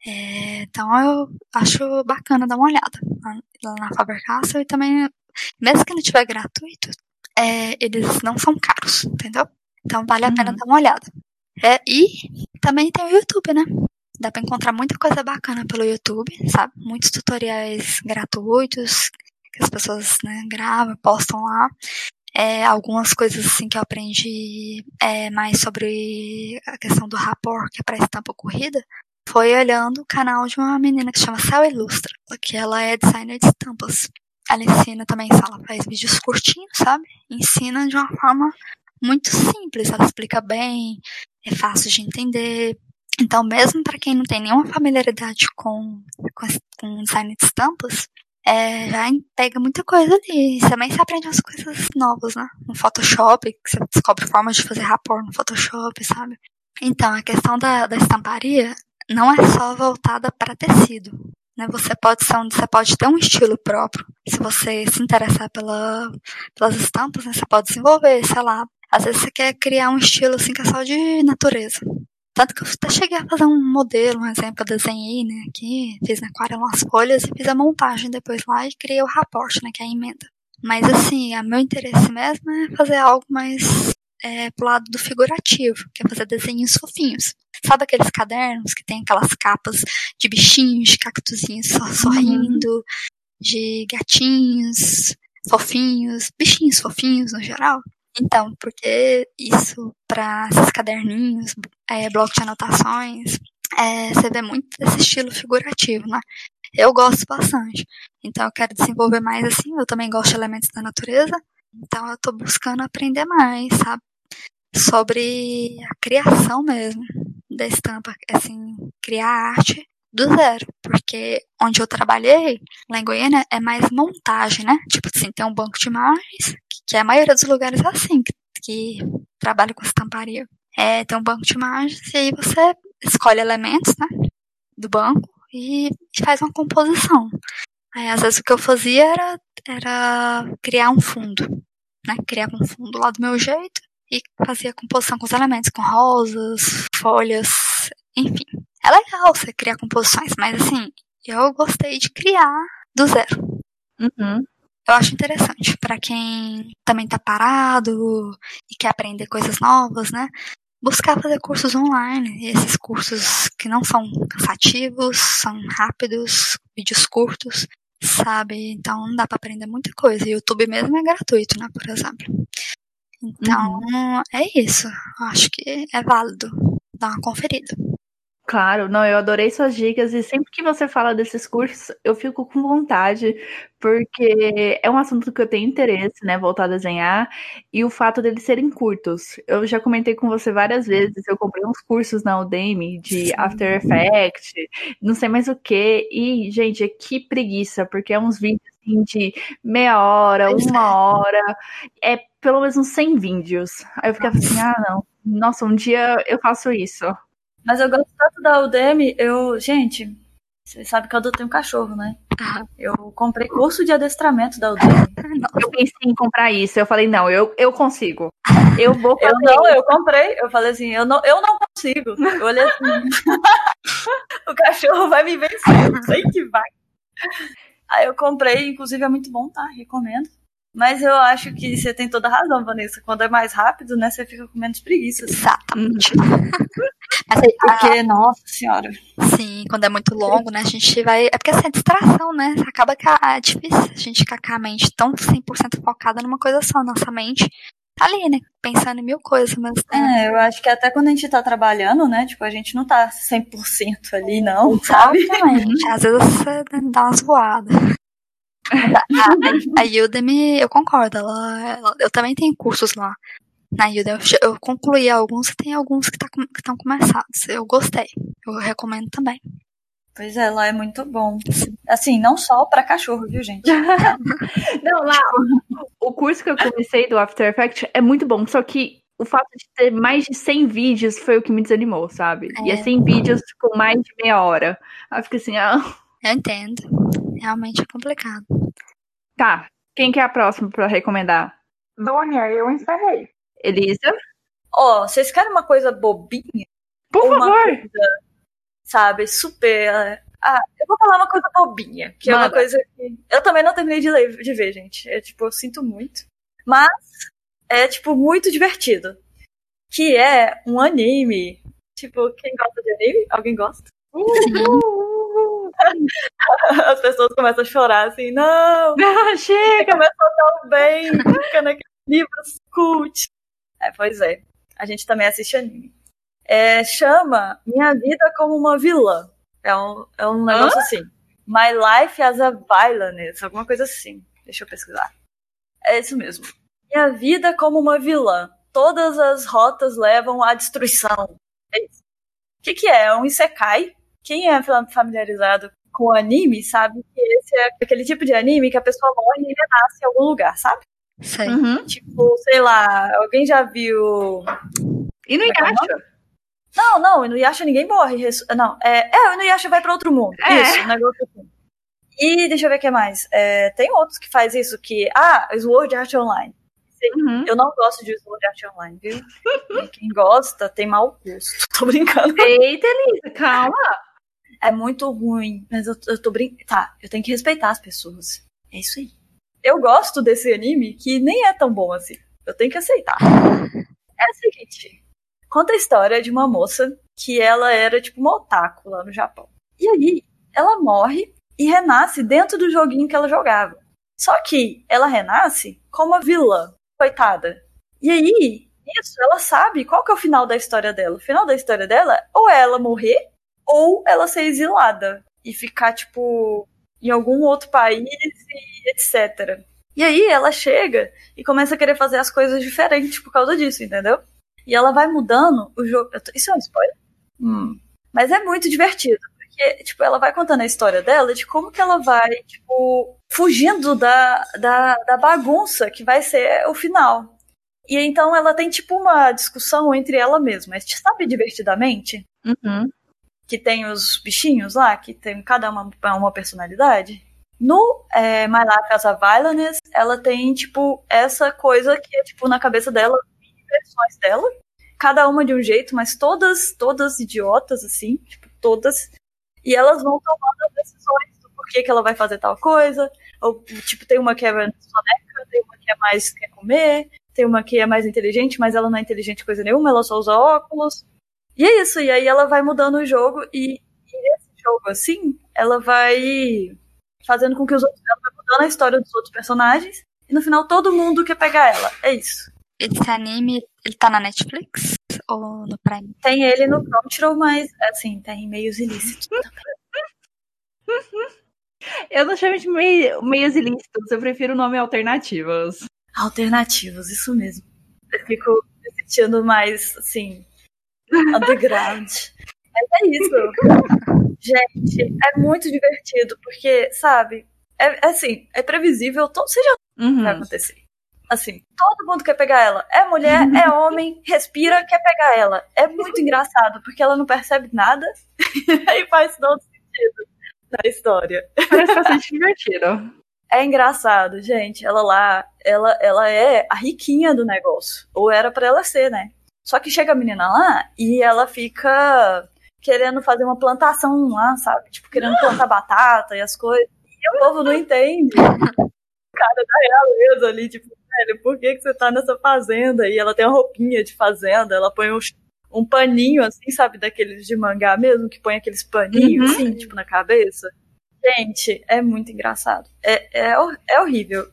É, então eu acho bacana dar uma olhada lá na Faber-Castell e também, mesmo que não tiver gratuito, é, eles não são caros, entendeu? Então vale a pena uhum. dar uma olhada. É, e também tem o YouTube, né? Dá pra encontrar muita coisa bacana pelo YouTube, sabe? Muitos tutoriais gratuitos que as pessoas né, gravam, postam lá. É, algumas coisas assim que eu aprendi é, mais sobre a questão do rapport, que é para estampa corrida, foi olhando o canal de uma menina que se chama Cel Ilustra, que ela é designer de estampas. Ela ensina também, ela faz vídeos curtinhos, sabe? Ensina de uma forma muito simples, ela explica bem, é fácil de entender, então, mesmo para quem não tem nenhuma familiaridade com, com, com design de estampas, é, já pega muita coisa ali. Também você aprende umas coisas novas, né? No Photoshop, que você descobre formas de fazer rapport no Photoshop, sabe? Então, a questão da, da estamparia não é só voltada para tecido. Né? Você pode ser um, você pode ter um estilo próprio. Se você se interessar pela, pelas estampas, né? você pode desenvolver, sei lá. Às vezes você quer criar um estilo assim que é só de natureza. Tanto que eu até cheguei a fazer um modelo, um exemplo, eu desenhei, né, aqui, fiz na aquarela umas folhas e fiz a montagem depois lá e criei o raporte, né, que é a emenda. Mas assim, o meu interesse mesmo é fazer algo mais é, pro lado do figurativo, que é fazer desenhos fofinhos. Sabe aqueles cadernos que tem aquelas capas de bichinhos, de cactuzinhos só sorrindo, uhum. de gatinhos fofinhos, bichinhos fofinhos no geral? Então, porque isso para esses caderninhos, é, bloco de anotações, é, você vê muito desse estilo figurativo, né? Eu gosto bastante. Então eu quero desenvolver mais assim. Eu também gosto de elementos da natureza. Então eu tô buscando aprender mais, sabe? Sobre a criação mesmo da estampa, assim, criar arte do zero, porque onde eu trabalhei, lá em Goiânia, é mais montagem, né? Tipo assim, tem um banco de imagens, que a maioria dos lugares é assim, que, que trabalha com estamparia. É, tem um banco de imagens e aí você escolhe elementos, né, do banco e faz uma composição. Aí, às vezes, o que eu fazia era, era criar um fundo, né, criava um fundo lá do meu jeito e fazia composição com os elementos, com rosas, folhas, enfim. É legal você criar composições, mas assim, eu gostei de criar do zero. Uhum. Eu acho interessante para quem também tá parado e quer aprender coisas novas, né? Buscar fazer cursos online. Esses cursos que não são cansativos, são rápidos, vídeos curtos, sabe? Então dá para aprender muita coisa. YouTube mesmo é gratuito, né? Por exemplo. Então, uhum. é isso. Acho que é válido dar uma conferida. Claro, não, eu adorei suas dicas e sempre que você fala desses cursos, eu fico com vontade, porque é um assunto que eu tenho interesse, né, voltar a desenhar, e o fato deles serem curtos. Eu já comentei com você várias vezes, eu comprei uns cursos na Udemy de. After Effects, não sei mais o que, e, gente, que preguiça, porque é uns vídeos assim, de meia hora, uma é. hora, é pelo menos uns 100 vídeos. Aí eu ficava assim, ah, não, nossa, um dia eu faço isso. Mas eu gosto tanto da Udemy, eu. Gente, você sabe que eu adotei um cachorro, né? Eu comprei curso de adestramento da Udemy. [LAUGHS] Eu pensei em comprar isso. Eu falei, não, eu, eu consigo. Eu vou fazer. Eu não, eu comprei. Eu falei assim, eu não, eu não consigo. Eu olhei assim. [LAUGHS] o cachorro vai me vencer. Eu sei que vai. Aí eu comprei, inclusive é muito bom, tá? Recomendo. Mas eu acho que você tem toda a razão, Vanessa. Quando é mais rápido, né, você fica com menos preguiça. Assim. Exatamente. [LAUGHS] Porque, nossa senhora. Sim, quando é muito longo, né, a gente vai. É porque essa é distração, né? Acaba que é difícil a gente ficar com a mente tão 100% focada numa coisa só. Nossa mente tá ali, né? Pensando em mil coisas, mas. Né? É, eu acho que até quando a gente tá trabalhando, né? Tipo, a gente não tá 100% ali, não, sabe? Exatamente. Às vezes você dá umas voadas. [LAUGHS] A, a Udemy, eu concordo, ela, ela, eu também tenho cursos lá na Udemy. Eu, eu concluí alguns e tem alguns que tá, estão começados. Eu gostei, eu recomendo também. Pois é, lá é muito bom. Assim, não só para cachorro, viu, gente? [LAUGHS] não, lá, o curso que eu comecei do After Effects é muito bom, só que o fato de ter mais de 100 vídeos foi o que me desanimou, sabe? É. E é 100 vídeos com mais de meia hora. Aí eu fiquei assim, ah. Eu entendo. Realmente é complicado. Tá. Quem que é a próxima para recomendar? Dônia, eu encerrei. Elisa? Ó, oh, vocês querem uma coisa bobinha? Por favor. Coisa, sabe, super. Ah, eu vou falar uma coisa bobinha, que Manda. é uma coisa que. Eu também não terminei de, ler, de ver, gente. É tipo, eu sinto muito. Mas é, tipo, muito divertido. Que é um anime. Tipo, quem gosta de anime? Alguém gosta? [LAUGHS] [LAUGHS] As pessoas começam a chorar assim, não! [LAUGHS] Ah, chega! Começou tão bem, fica naqueles livros cult. É, pois é. A gente também assiste anime. É, chama Minha Vida como uma Vilã. É um, é um negócio Hã? assim. My Life as a Villainess, alguma coisa assim. Deixa eu pesquisar. É isso mesmo. Minha vida como uma vilã. Todas as rotas levam à destruição. É isso. O que, que é? É um Isekai quem é familiarizado com anime sabe que esse é aquele tipo de anime que a pessoa morre e renasce em algum lugar, sabe? Sei. Uhum. Tipo, sei lá, alguém já viu. E no é Yasha? Não, não, e no Yasha ninguém morre. Não, é, é, o Yasha vai para outro mundo. É. Isso, um negócio assim. E deixa eu ver o que mais. É, tem outros que faz isso, que. Ah, Sword Art Online. Uhum. Eu não gosto de Sword Art Online, viu? [LAUGHS] quem gosta tem mau gosto. [LAUGHS] Tô brincando. Eita, Elisa, calma é muito ruim, mas eu, eu tô brincando. Tá, eu tenho que respeitar as pessoas. É isso aí. Eu gosto desse anime que nem é tão bom assim. Eu tenho que aceitar. É o seguinte: conta a história de uma moça que ela era tipo uma otaku lá no Japão. E aí, ela morre e renasce dentro do joguinho que ela jogava. Só que ela renasce como uma vilã, coitada. E aí, isso, ela sabe qual que é o final da história dela. O final da história dela, ou é ela morrer, ou ela ser exilada e ficar, tipo, em algum outro país e etc. E aí ela chega e começa a querer fazer as coisas diferentes por causa disso, entendeu? E ela vai mudando o jogo. Isso é um spoiler? Hum. Mas é muito divertido. Porque, tipo, ela vai contando a história dela de como que ela vai, tipo, fugindo da, da, da bagunça que vai ser o final. E então ela tem, tipo, uma discussão entre ela mesma. Sabe divertidamente? Uhum que tem os bichinhos lá, que tem cada uma uma personalidade. No é, My Life as a Villainess, ela tem, tipo, essa coisa que é, tipo, na cabeça dela, versões dela, cada uma de um jeito, mas todas, todas idiotas, assim, tipo, todas. E elas vão tomando as decisões do porquê que ela vai fazer tal coisa. Ou, tipo, tem uma que é soneca, tem uma que é mais quer comer, tem uma que é mais inteligente, mas ela não é inteligente coisa nenhuma, ela só usa óculos. E é isso, e aí ela vai mudando o jogo e, e esse jogo, assim, ela vai fazendo com que os outros. Ela vai mudando a história dos outros personagens. E no final todo mundo quer pegar ela. É isso. Esse anime, ele tá na Netflix? ou no Prime? Tem ele no Crunchyroll, mas, assim, tem meios ilícitos também. [LAUGHS] Eu não chamo de meio, meios ilícitos, eu prefiro o nome alternativos. Alternativos, isso mesmo. Eu fico me sentindo mais, assim, underground. Mas é isso. Gente, é muito divertido, porque, sabe, é, é assim, é previsível, todo, já Uhum. vai acontecer. Assim, todo mundo quer pegar ela. É mulher, é [LAUGHS] homem, respira, quer pegar ela. É muito engraçado, porque ela não percebe nada [LAUGHS] e faz todo sentido na história. Parece bastante divertido. É engraçado, gente. Ela lá, ela, ela é a riquinha do negócio. Ou era pra ela ser, né? Só que chega a menina lá e ela fica querendo fazer uma plantação lá, sabe? Tipo, querendo plantar batata e as coisas. E o povo não entende. O cara da realeza ali, tipo, velho, por que, que você tá nessa fazenda? E ela tem uma roupinha de fazenda, ela põe um, um paninho assim, sabe? Daqueles de mangá mesmo, que põe aqueles paninhos Uhum. assim, tipo, na cabeça. Gente, é muito engraçado. É, é, é horrível,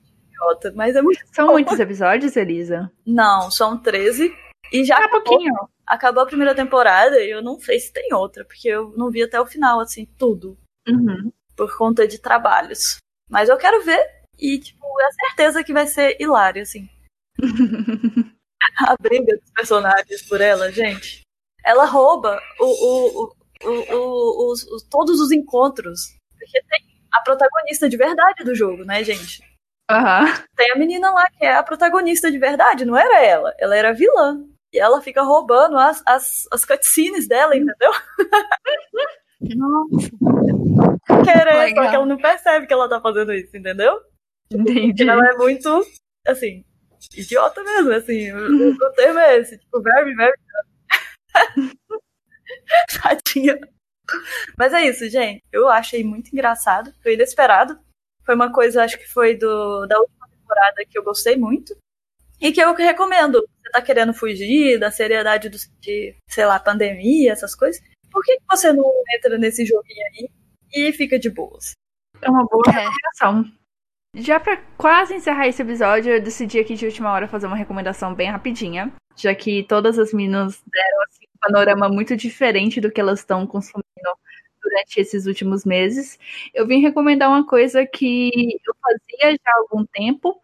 mas é muito. São muitos episódios, Elisa? Não, são 13. E já acabou, pouquinho. acabou a primeira temporada e eu não sei se tem outra, porque eu não vi até o final, assim, tudo. Uhum. Por conta de trabalhos. Mas eu quero ver e, tipo, é certeza que vai ser hilário, assim. [LAUGHS] a briga dos personagens por ela, gente. Ela rouba o, o, o, os- os- todos os encontros. Porque tem a protagonista de verdade do jogo, né, gente? Aham. Tem a menina lá que é a protagonista de verdade, não era ela, ela era a vilã. E ela fica roubando as, as, as cutscenes dela, entendeu? Nossa, Querendo, só Legal. que ela não percebe que ela tá fazendo isso, entendeu? Entendi. Ela é muito, assim, idiota mesmo, assim. O, o termo é esse, tipo, very, very. [LAUGHS] Tadinha. Mas é isso, gente. Eu achei muito engraçado, foi inesperado. Foi uma coisa, acho que foi do, da última temporada que eu gostei muito. E que eu recomendo. Você tá querendo fugir da seriedade do, de, sei lá, pandemia, essas coisas. Por que, que você não entra nesse joguinho aí e fica de boas? É uma boa é. recomendação. Já pra quase encerrar esse episódio, eu decidi aqui de última hora fazer uma recomendação bem rapidinha, já que todas as meninas deram assim, um panorama muito diferente do que elas estão consumindo durante esses últimos meses. Eu vim recomendar uma coisa que eu fazia já há algum tempo,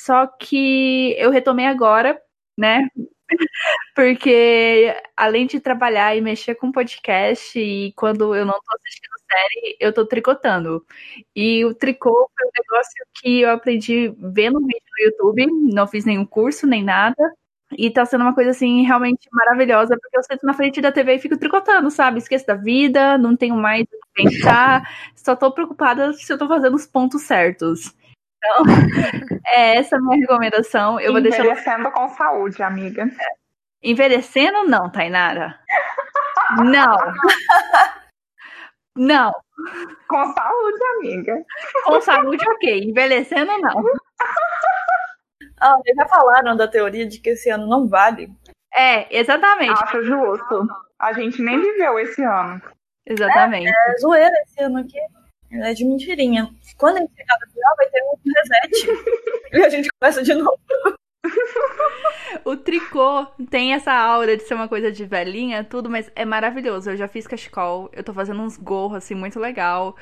só que eu retomei agora, né? [LAUGHS] Porque além de trabalhar e mexer com podcast, e quando eu não tô assistindo série, eu tô tricotando. E o tricô foi um negócio que eu aprendi vendo vídeo no YouTube, não fiz nenhum curso, nem nada. E tá sendo uma coisa assim realmente maravilhosa, porque eu sento na frente da TV e fico tricotando, sabe? Esqueço da vida, não tenho mais o que pensar, [LAUGHS] só tô preocupada se eu tô fazendo os pontos certos. Então, [LAUGHS] é essa a minha recomendação. Eu vou deixar Envelhecendo com saúde, amiga. Envelhecendo, não, Tainara. Não. [LAUGHS] Não. Com saúde, amiga. Com saúde, ok. Envelhecendo, não. Ah, eles já falaram da teoria de que esse ano não vale. É, exatamente. Acho justo. A gente nem viveu esse ano. Exatamente. É zoeira esse ano aqui. É de mentirinha. Quando a gente chegar no final, vai ter um reset. [LAUGHS] e a gente começa de novo. [LAUGHS] O tricô tem essa aura de ser uma coisa de velhinha, tudo, mas é maravilhoso. Eu já fiz cachecol, eu tô fazendo uns gorros, assim, muito legal.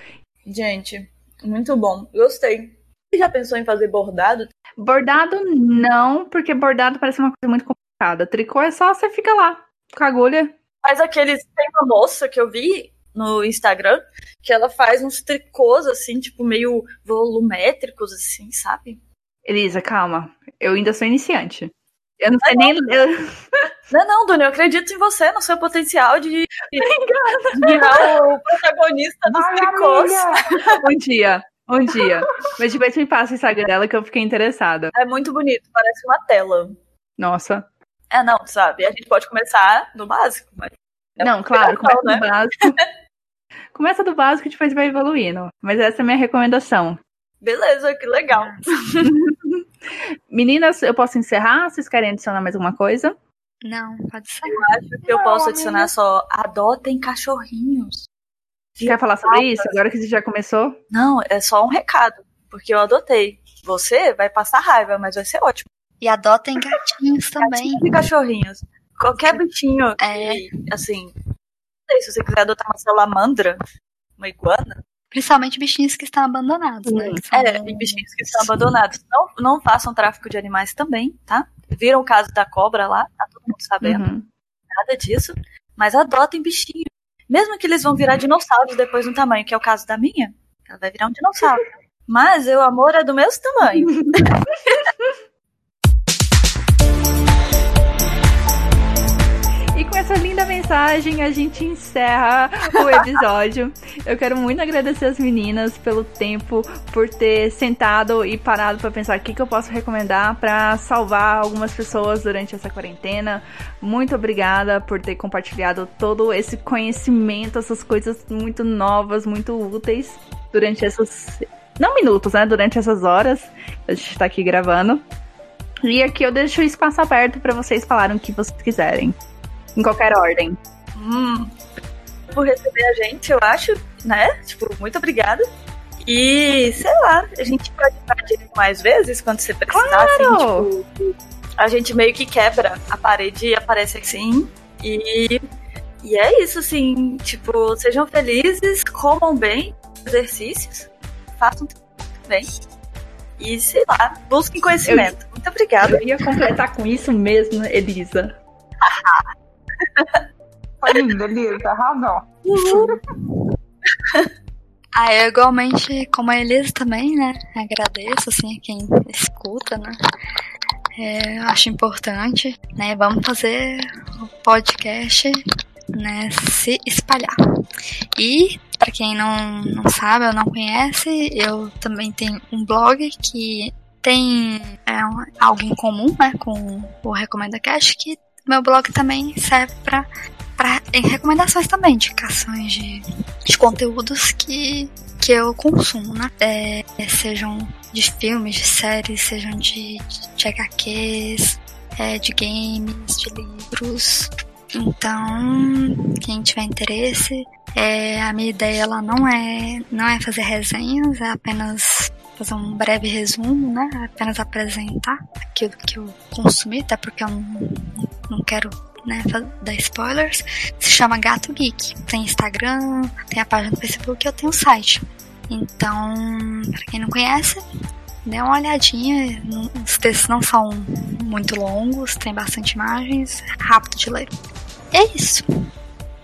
Gente, muito bom. Gostei. Você já pensou em fazer bordado? Bordado, não, porque bordado parece uma coisa muito complicada. Tricô é só você fica lá, com a agulha. Faz aqueles. Tem uma moça que eu vi no Instagram que ela faz uns tricôs assim, tipo, meio volumétricos, assim, sabe? Elisa, calma. Eu ainda sou iniciante. Eu não sei nem. eu- [LAUGHS] Não, não, Dona, eu acredito em você, no seu potencial de, [LAUGHS] de virar o protagonista dos Ai, tricôs. [LAUGHS] Um dia. Um dia. Mas depois me passa o Instagram dela que eu fiquei interessada. É muito bonito, parece uma tela. Nossa. É, não, sabe? A gente pode começar no básico, mas. é Não, claro, legal, começa do básico. [LAUGHS] Começa do básico e depois vai evoluindo. Mas essa é a minha recomendação. Beleza, que legal. [LAUGHS] Meninas, eu posso encerrar? Vocês querem adicionar mais alguma coisa? não, pode ser. Acho que eu Não, posso amiga. adicionar só adotem cachorrinhos. Quer falar sobre isso? Agora que você já começou? Não, é só um recado, porque eu adotei. Você vai passar raiva, mas vai ser ótimo. E adotem gatinhos também. E cachorrinhos. Qualquer bichinho É. que, assim, não sei, se você quiser adotar uma salamandra, uma iguana, Principalmente bichinhos que estão abandonados, né? Hum. Que são é, e bichinhos que estão abandonados. Não, não façam tráfico de animais também, tá? Viram o caso da cobra lá, tá todo mundo sabendo, Uhum. nada disso. Mas adotem bichinho. Mesmo que eles vão virar dinossauros depois no tamanho, que é o caso da minha, ela vai virar um dinossauro. Mas o amor é do mesmo tamanho. [LAUGHS] essa linda mensagem a gente encerra o [LAUGHS] episódio. Eu quero muito agradecer as meninas pelo tempo, por ter sentado e parado para pensar o que, que eu posso recomendar para salvar algumas pessoas durante essa quarentena. Muito obrigada por ter compartilhado todo esse conhecimento, essas coisas muito novas, muito úteis durante essas. Não minutos, né? Durante essas horas que a gente tá aqui gravando. E aqui eu deixo o espaço aberto para vocês falarem o que vocês quiserem. Em qualquer ordem. Hum, por receber a gente, eu acho, né? Tipo, muito obrigada. E, sei lá, a gente pode partir mais vezes quando você precisar, Claro! assim, tipo, a gente meio que quebra a parede e aparece assim. E, e é isso, assim, tipo, sejam felizes, comam bem, exercícios, façam bem. E, sei lá, busquem conhecimento. Muito obrigada. Eu ia completar com isso mesmo, Elisa. [LAUGHS] Foi lindo, Elisa, arrasou. Ah, eu igualmente, como a Elisa também, né? Agradeço, assim, a quem escuta, né? É, acho importante, né? Vamos fazer o podcast, né? Se espalhar. E, pra quem não, não sabe ou não conhece, eu também tenho um blog que tem é, algo em comum, né? Com o Recomenda Cash, que meu blog também serve pra, pra em recomendações também, indicações de de conteúdos que, que eu consumo, né? É, sejam de filmes, de séries, sejam de, de HQs, é, de games, de livros. Então, quem tiver interesse, é, a minha ideia ela não é, não é fazer resenhas, é apenas fazer um breve resumo, né? É apenas apresentar aquilo que eu consumi, até porque eu não, não quero né, dar spoilers. Se chama Gato Geek. Tem Instagram, tem a página do Facebook e eu tenho o site. Então, pra quem não conhece, dê uma olhadinha. Os textos não são muito longos, tem bastante imagens, é rápido de ler. É isso.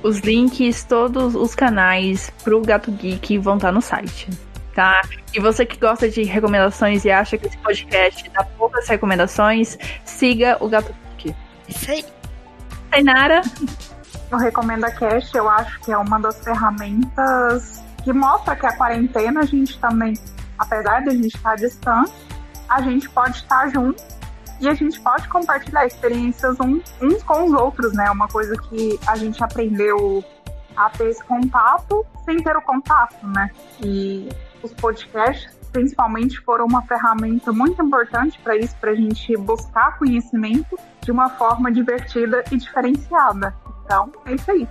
Os links, todos os canais pro Gato Geek vão estar no site, tá? E você que gosta de recomendações e acha que esse podcast dá poucas recomendações, siga o Gato Geek. Isso aí. Tainara, O Recomenda Cash, eu acho que é uma das ferramentas que mostra que a quarentena a gente também, apesar de a gente estar distante, a gente pode estar junto e a gente pode compartilhar experiências um- uns com os outros, né? Uma coisa que a gente aprendeu a ter esse contato sem ter o contato, né? E os podcasts, principalmente, foram uma ferramenta muito importante para isso, para a gente buscar conhecimento de uma forma divertida e diferenciada. Então, é isso aí.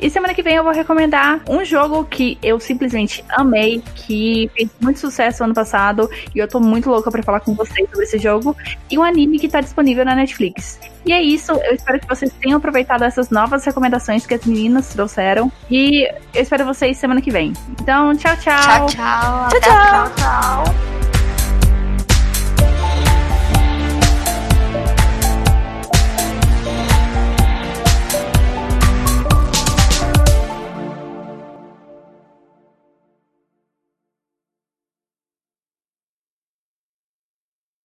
E semana que vem eu vou recomendar um jogo que eu simplesmente amei, que fez muito sucesso ano passado, e eu tô muito louca pra falar com vocês sobre esse jogo, e um anime que tá disponível na Netflix. E é isso, eu espero que vocês tenham aproveitado essas novas recomendações que as meninas trouxeram, e eu espero vocês semana que vem. Então, tchau, tchau! Tchau, tchau. Tchau, tchau. próxima. Tchau,